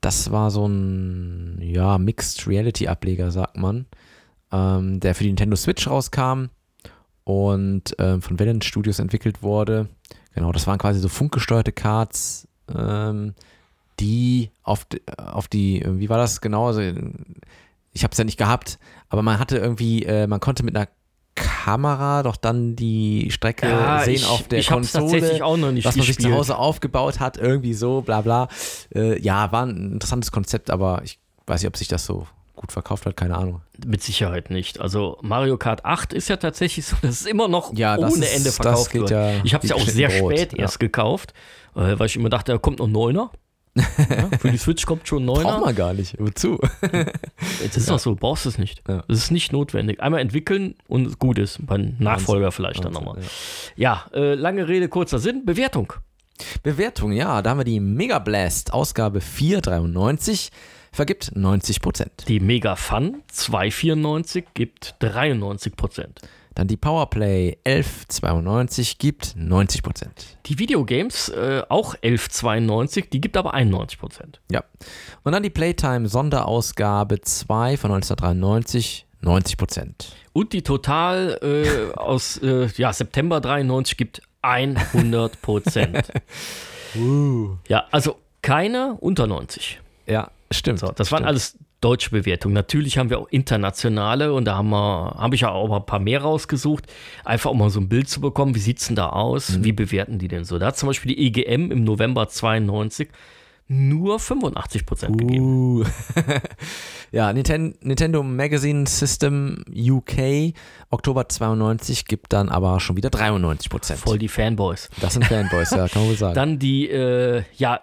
Das war so ein ja, Mixed Reality Ableger, sagt man, ähm, der für die Nintendo Switch rauskam und ähm, von Valent Studios entwickelt wurde. Genau, das waren quasi so funkgesteuerte Cards, ähm, die auf, die- auf die, wie war das genau? Also, ich habe es ja nicht gehabt, aber man hatte irgendwie, äh, man konnte mit einer Kamera doch dann die Strecke Ja, sehen ich- auf der ich Konsole, tatsächlich auch noch nicht was man sich zu gespielt. Hause aufgebaut hat, irgendwie so, bla bla. Äh, ja, war ein interessantes Konzept, aber ich weiß nicht, ob sich das so gut verkauft hat, keine Ahnung. Mit Sicherheit nicht. Also Mario Kart 8 ist ja tatsächlich so, dass es immer noch Ja, ohne ist- Ende verkauft wird. ja ich habe es ja auch sehr Brot, spät ja. erst gekauft, äh, weil ich immer dachte, da kommt noch Neuner. ja, für die Switch kommt schon ein Braucht Neuner. man gar nicht. Wozu? Jetzt ist auch so, du brauchst es nicht. Ja. Das ist nicht notwendig. Einmal entwickeln und gut ist. Beim Nachfolger vielleicht dann Wahnsinn, nochmal. ja. Ja, äh, lange Rede, kurzer Sinn. Bewertung. Bewertung, ja, da haben wir die Mega Blast Ausgabe 493, vergibt 90 Prozent. Die Mega Fun 294 gibt 93 Prozent. Dann die Powerplay 1192 gibt 90 Prozent. Die Videogames äh, auch 1192, die gibt aber 91 Prozent. Ja. Und dann die Playtime Sonderausgabe 2 von 1993, 90 Prozent. Und die Total äh, aus äh, ja, September 93 gibt 100 Prozent. Ja, also keine unter 90. Ja, stimmt. So, das waren stimmt. alles deutsche Bewertungen. Natürlich haben wir auch internationale und da haben wir, habe ich ja auch ein paar mehr rausgesucht, einfach um mal so ein Bild zu bekommen, wie sieht es denn da aus, Mhm. wie bewerten die denn so. Da hat zum Beispiel die EGM im November 92 nur 85 Prozent gegeben. Uh. ja, Ninten Nintendo Magazine System UK Oktober 92 gibt dann aber schon wieder 93 Prozent. Voll die Fanboys. Das sind Fanboys, ja, kann man wohl sagen. Dann die äh, ja,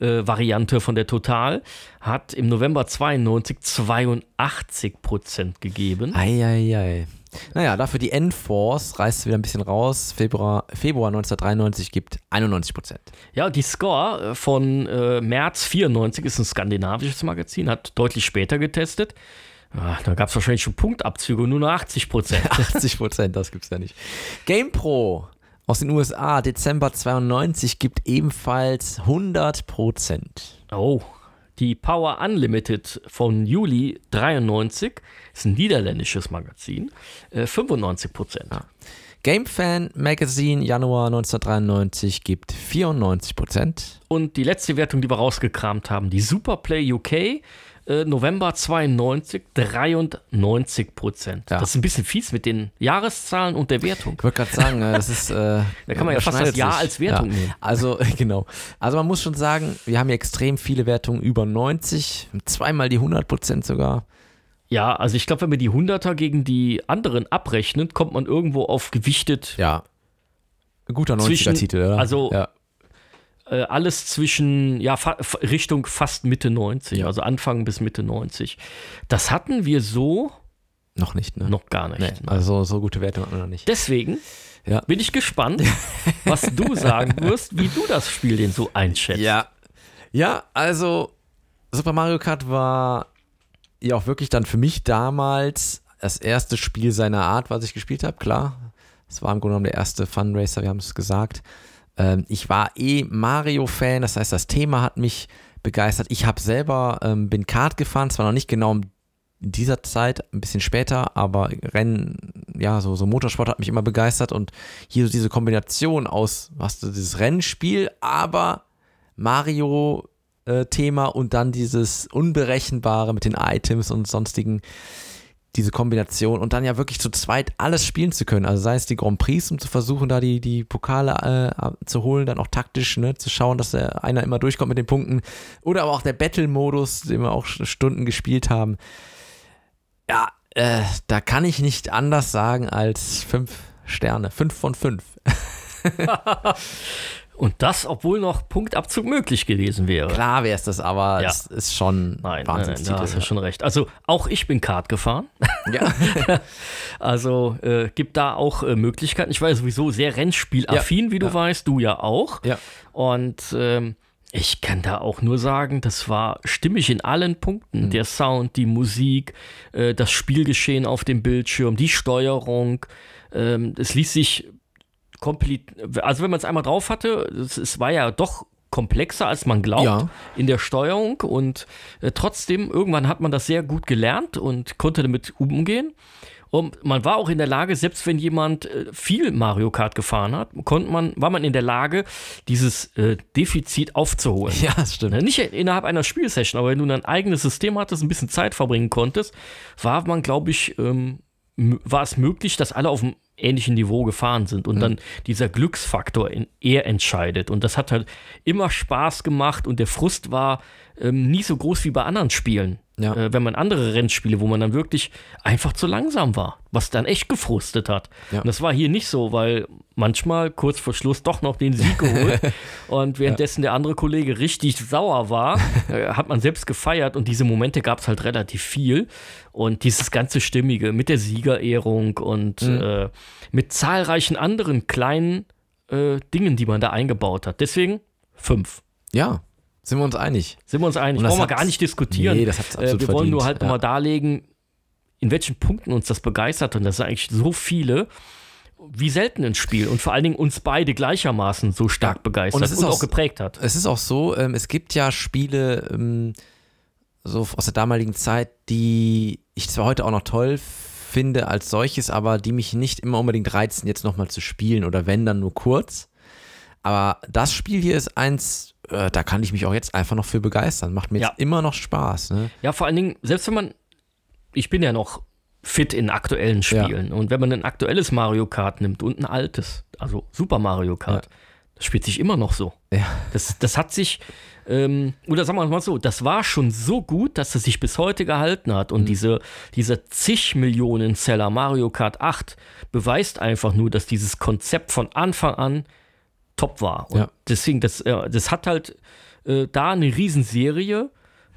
UK-Variante von der Total hat im November 92 82 Prozent gegeben. Eieiei. Naja, dafür die N-Force reißt wieder ein bisschen raus. Februar, Februar 1993 gibt 91 Prozent. Ja, die Score äh, von äh, März 94 ist ein skandinavisches Magazin, hat deutlich später getestet. Ah, da gab es wahrscheinlich schon Punktabzüge, nur noch 80 Prozent. 80 Prozent, das gibt's ja nicht. GamePro aus den USA, Dezember 92, gibt ebenfalls 100 Prozent. oh, die Power Unlimited von Juli 93 ist ein niederländisches Magazin, äh, 95 Prozent. GameFan Magazine Januar 1993 gibt 94 Prozent. Und die letzte Wertung, die wir rausgekramt haben, die Superplay UK, äh, November 92, 93 Prozent. Ja. Das ist ein bisschen fies mit den Jahreszahlen und der Wertung. Ich wollte gerade sagen, äh, das ist. Äh, Da kann man ja fast das Jahr sich. als Wertung ja. nehmen. Also, genau. Also, man muss schon sagen, wir haben hier extrem viele Wertungen über 90, zweimal die 100 Prozent sogar. Ja, also ich glaube, wenn man die 100er gegen die anderen abrechnet, kommt man irgendwo auf gewichtet Ja. Ein guter Zwischen- 90er-Titel, oder? also- ja. Äh, alles zwischen, ja, fa Richtung fast Mitte 90, Ja. also Anfang bis Mitte 90. Das hatten wir so noch nicht, ne? noch gar nicht. Nee, also, so gute Wertung hatten wir noch nicht. Deswegen Ja. bin ich gespannt, was du sagen wirst, wie du das Spiel denn so einschätzt. Ja. Ja, also Super Mario Kart war ja auch wirklich dann für mich damals das erste Spiel seiner Art, was ich gespielt habe, klar. Es war im Grunde genommen der erste Funracer, wir haben es gesagt. Ähm, ich war eh Mario-Fan, das heißt, das Thema hat mich begeistert. Ich habe selber, ähm, bin Kart gefahren, zwar noch nicht genau in dieser Zeit, ein bisschen später, aber Rennen, ja, so, so Motorsport hat mich immer begeistert und hier so diese Kombination aus, hast du dieses Rennspiel, aber Mario-Thema und dann dieses Unberechenbare mit den Items und sonstigen, diese Kombination und dann ja wirklich zu zweit alles spielen zu können. Also sei es die Grand Prix, um zu versuchen, da die, die Pokale äh, zu holen, dann auch taktisch, ne, zu schauen, dass der einer immer durchkommt mit den Punkten. Oder aber auch der Battle-Modus, den wir auch Stunden gespielt haben. Ja, äh, da kann ich nicht anders sagen als fünf Sterne. Fünf von fünf. Und das, obwohl noch Punktabzug möglich gewesen wäre. Klar wäre es das, aber Ja. es ist schon Nein, nein, nein, Wahnsinnstitel. da hast du schon recht. Also auch ich bin Kart gefahren. ja. Also äh, gibt da auch äh, Möglichkeiten. Ich war ja sowieso sehr Rennspielaffin, wie du Ja. weißt, du ja auch. ja. Und ähm, ich kann da auch nur sagen, das war stimmig in allen Mhm. Punkten. Der Sound, die Musik, äh, das Spielgeschehen auf dem Bildschirm, die Steuerung. Ähm, es ließ sich also wenn man es einmal drauf hatte, es, es war ja doch komplexer, als man glaubt Ja. in der Steuerung und äh, trotzdem, irgendwann hat man das sehr gut gelernt und konnte damit umgehen. Und man war auch in der Lage, selbst wenn jemand äh, viel Mario Kart gefahren hat, konnte man, war man in der Lage, dieses äh, Defizit aufzuholen. Ja, das stimmt. Nicht innerhalb einer Spielsession, aber wenn du ein eigenes System hattest, ein bisschen Zeit verbringen konntest, war man, glaube ich, ähm, war es möglich, dass alle auf einem ähnlichen Niveau gefahren sind und mhm. dann dieser Glücksfaktor in, eher entscheidet. Und das hat halt immer Spaß gemacht und der Frust war ähm, nie so groß wie bei anderen Spielen. Ja. Äh, wenn man andere Rennspiele, wo man dann wirklich einfach zu langsam war, was dann echt gefrustet hat. Ja. Und das war hier nicht so, weil manchmal kurz vor Schluss doch noch den Sieg geholt und währenddessen ja. der andere Kollege richtig sauer war, äh, hat man selbst gefeiert und diese Momente gab es halt relativ viel. Und dieses ganze Stimmige mit der Siegerehrung und mhm. äh, mit zahlreichen anderen kleinen äh, Dingen, die man da eingebaut hat. Deswegen fünf. Ja, sind wir uns einig? Sind wir uns einig? Brauchen wir gar nicht diskutieren. Nee, das hat's absolut äh, Wir wollen nur halt ja. nochmal darlegen, in welchen Punkten uns das begeistert. Und das sind eigentlich so viele, wie selten ein Spiel. Und vor allen Dingen uns beide gleichermaßen so stark begeistert und, und auch, auch, geprägt hat. Es ist auch so, ähm, es gibt ja Spiele ähm, so aus der damaligen Zeit, die ich zwar heute auch noch toll finde als solches, aber die mich nicht immer unbedingt reizen, jetzt nochmal zu spielen oder wenn, dann nur kurz. Aber das Spiel hier ist eins, äh, da kann ich mich auch jetzt einfach noch für begeistern. Macht mir ja. jetzt immer noch Spaß. Ne? Ja, vor allen Dingen, selbst wenn man, ich bin ja noch fit in aktuellen Spielen. Ja. Und wenn man ein aktuelles Mario Kart nimmt und ein altes, also Super Mario Kart, ja. das spielt sich immer noch so. Ja. Das, das hat sich, ähm, oder sagen wir mal so, das war schon so gut, dass es sich bis heute gehalten hat. Und mhm. diese, dieser zig Millionen Seller Mario Kart 8 beweist einfach nur, dass dieses Konzept von Anfang an top war. Und ja. deswegen, das, das hat halt äh, da eine Riesenserie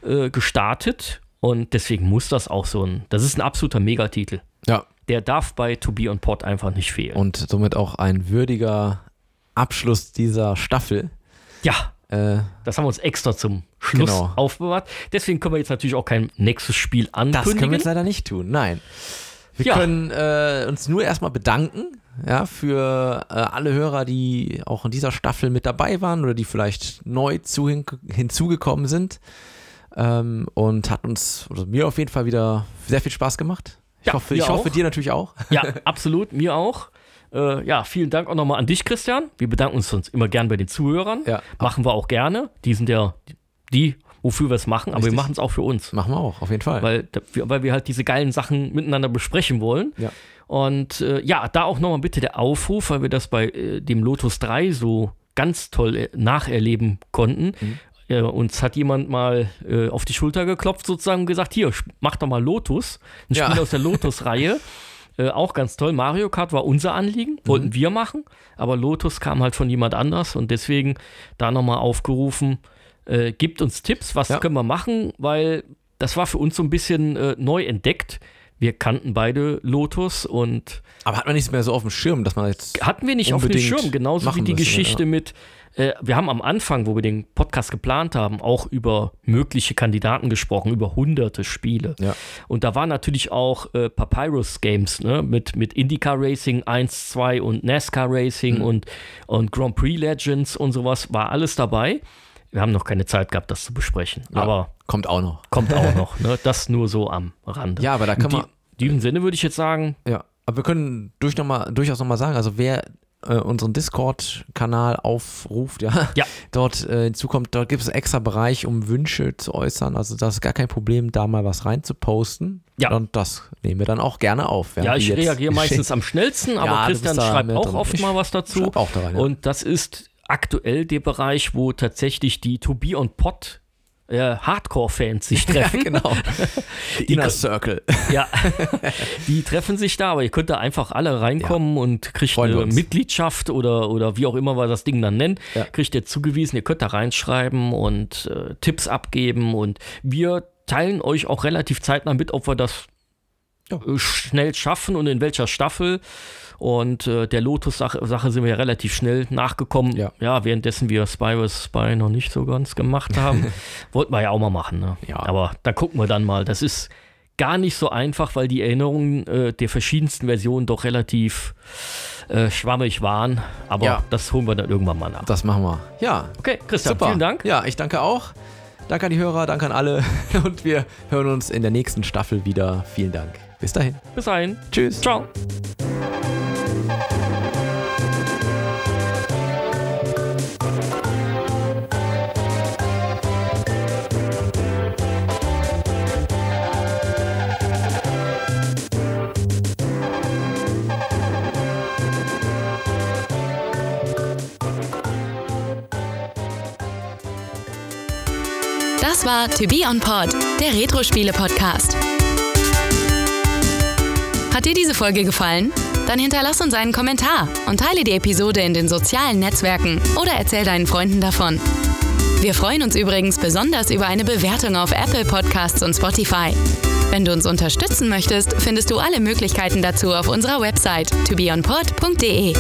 äh, gestartet und deswegen muss das auch so ein, das ist ein absoluter Megatitel. Ja. Der darf bei To Be on Pod einfach nicht fehlen. Und somit auch ein würdiger Abschluss dieser Staffel. Ja. Äh, das haben wir uns extra zum Schluss genau. aufbewahrt. Deswegen können wir jetzt natürlich auch kein nächstes Spiel ankündigen. Das können wir jetzt leider nicht tun, nein. Wir ja. können äh, uns nur erstmal bedanken ja, für äh, alle Hörer, die auch in dieser Staffel mit dabei waren oder die vielleicht neu zu, hin, hinzugekommen sind. Ähm, und hat uns, also mir auf jeden Fall wieder sehr viel Spaß gemacht. Ich, ja, hoffe, ich hoffe, dir natürlich auch. Ja, absolut, mir auch. Äh, ja, vielen Dank auch nochmal an dich, Christian. Wir bedanken uns sonst immer gern bei den Zuhörern. Ja. Machen wir auch gerne. Die sind ja die, wofür wir es machen, aber Richtig. wir machen es auch für uns. Machen wir auch, auf jeden Fall. Weil, weil wir halt diese geilen Sachen miteinander besprechen wollen. Ja. Und äh, ja, da auch nochmal bitte der Aufruf, weil wir das bei äh, dem Lotus 3 so ganz toll äh, nacherleben konnten. Mhm. Äh, uns hat jemand mal äh, auf die Schulter geklopft sozusagen und gesagt, hier, mach doch mal Lotus, ein Spiel ja. aus der Lotus-Reihe. Äh, auch ganz toll. Mario Kart war unser Anliegen, mhm. wollten wir machen, aber Lotus kam halt von jemand anders und deswegen da nochmal aufgerufen, äh, gibt uns Tipps, was ja. können wir machen, weil das war für uns so ein bisschen äh, neu entdeckt wir kannten beide Lotus und. Aber hat man nichts mehr so auf dem Schirm, dass man jetzt. Hatten wir nicht auf dem Schirm, genauso wie die müssen, Geschichte ja. mit. Äh, wir haben am Anfang, wo wir den Podcast geplant haben, auch über mögliche Kandidaten gesprochen, über hunderte Spiele. Ja. Und da waren natürlich auch äh, Papyrus Games, ne, mit, mit IndyCar Racing 1, 2 und NASCAR Racing mhm. und, und Grand Prix Legends und sowas, war alles dabei. Wir haben noch keine Zeit gehabt, das zu besprechen. Ja, aber kommt auch noch. Kommt auch noch. Ne? Das nur so am Rande. Ja, aber da kann man. In diesem Sinne würde ich jetzt sagen. Ja, aber wir können durch noch mal, durchaus nochmal sagen, also wer äh, unseren Discord-Kanal aufruft, ja, ja. dort äh, hinzukommt, dort gibt es einen extra Bereich, um Wünsche zu äußern. Also das ist gar kein Problem, da mal was rein zu posten. Ja. Und das nehmen wir dann auch gerne auf. Ja, ich reagiere meistens am schnellsten, aber ja, Christian schreibt auch oft mal was dazu. Auch da rein, ja. Und das ist aktuell der Bereich, wo tatsächlich die To Be on Pot äh, Hardcore-Fans sich treffen. Ja, genau. Die Inner Circle. Ja, die treffen sich da, aber ihr könnt da einfach alle reinkommen ja. und kriegt Freuen eine Mitgliedschaft oder, oder wie auch immer wir das Ding dann nennen, ja. kriegt ihr zugewiesen. Ihr könnt da reinschreiben und äh, Tipps abgeben und wir teilen euch auch relativ zeitnah mit, ob wir das. Äh, schnell schaffen und in welcher Staffel. Und äh, der Lotus-Sache Sache sind wir ja relativ schnell nachgekommen. Ja. ja, währenddessen wir Spy vs. Spy noch nicht so ganz gemacht haben. Wollten wir ja auch mal machen. Ne? Ja. Aber da gucken wir dann mal. Das ist gar nicht so einfach, weil die Erinnerungen äh, der verschiedensten Versionen doch relativ äh, schwammig waren. Aber ja. das holen wir dann irgendwann mal nach. Das machen wir. Ja. Okay, Christian, Super. vielen Dank. Ja, ich danke auch. Danke an die Hörer, danke an alle und wir hören uns in der nächsten Staffel wieder. Vielen Dank. Bis dahin. Bis dahin. Tschüss. Ciao. Das war To Be On Pod, der Retro-Spiele-Podcast. Hat dir diese Folge gefallen? Dann hinterlass uns einen Kommentar und teile die Episode in den sozialen Netzwerken oder erzähl deinen Freunden davon. Wir freuen uns übrigens besonders über eine Bewertung auf Apple Podcasts und Spotify. Wenn du uns unterstützen möchtest, findest du alle Möglichkeiten dazu auf unserer Website tobeonpod.de.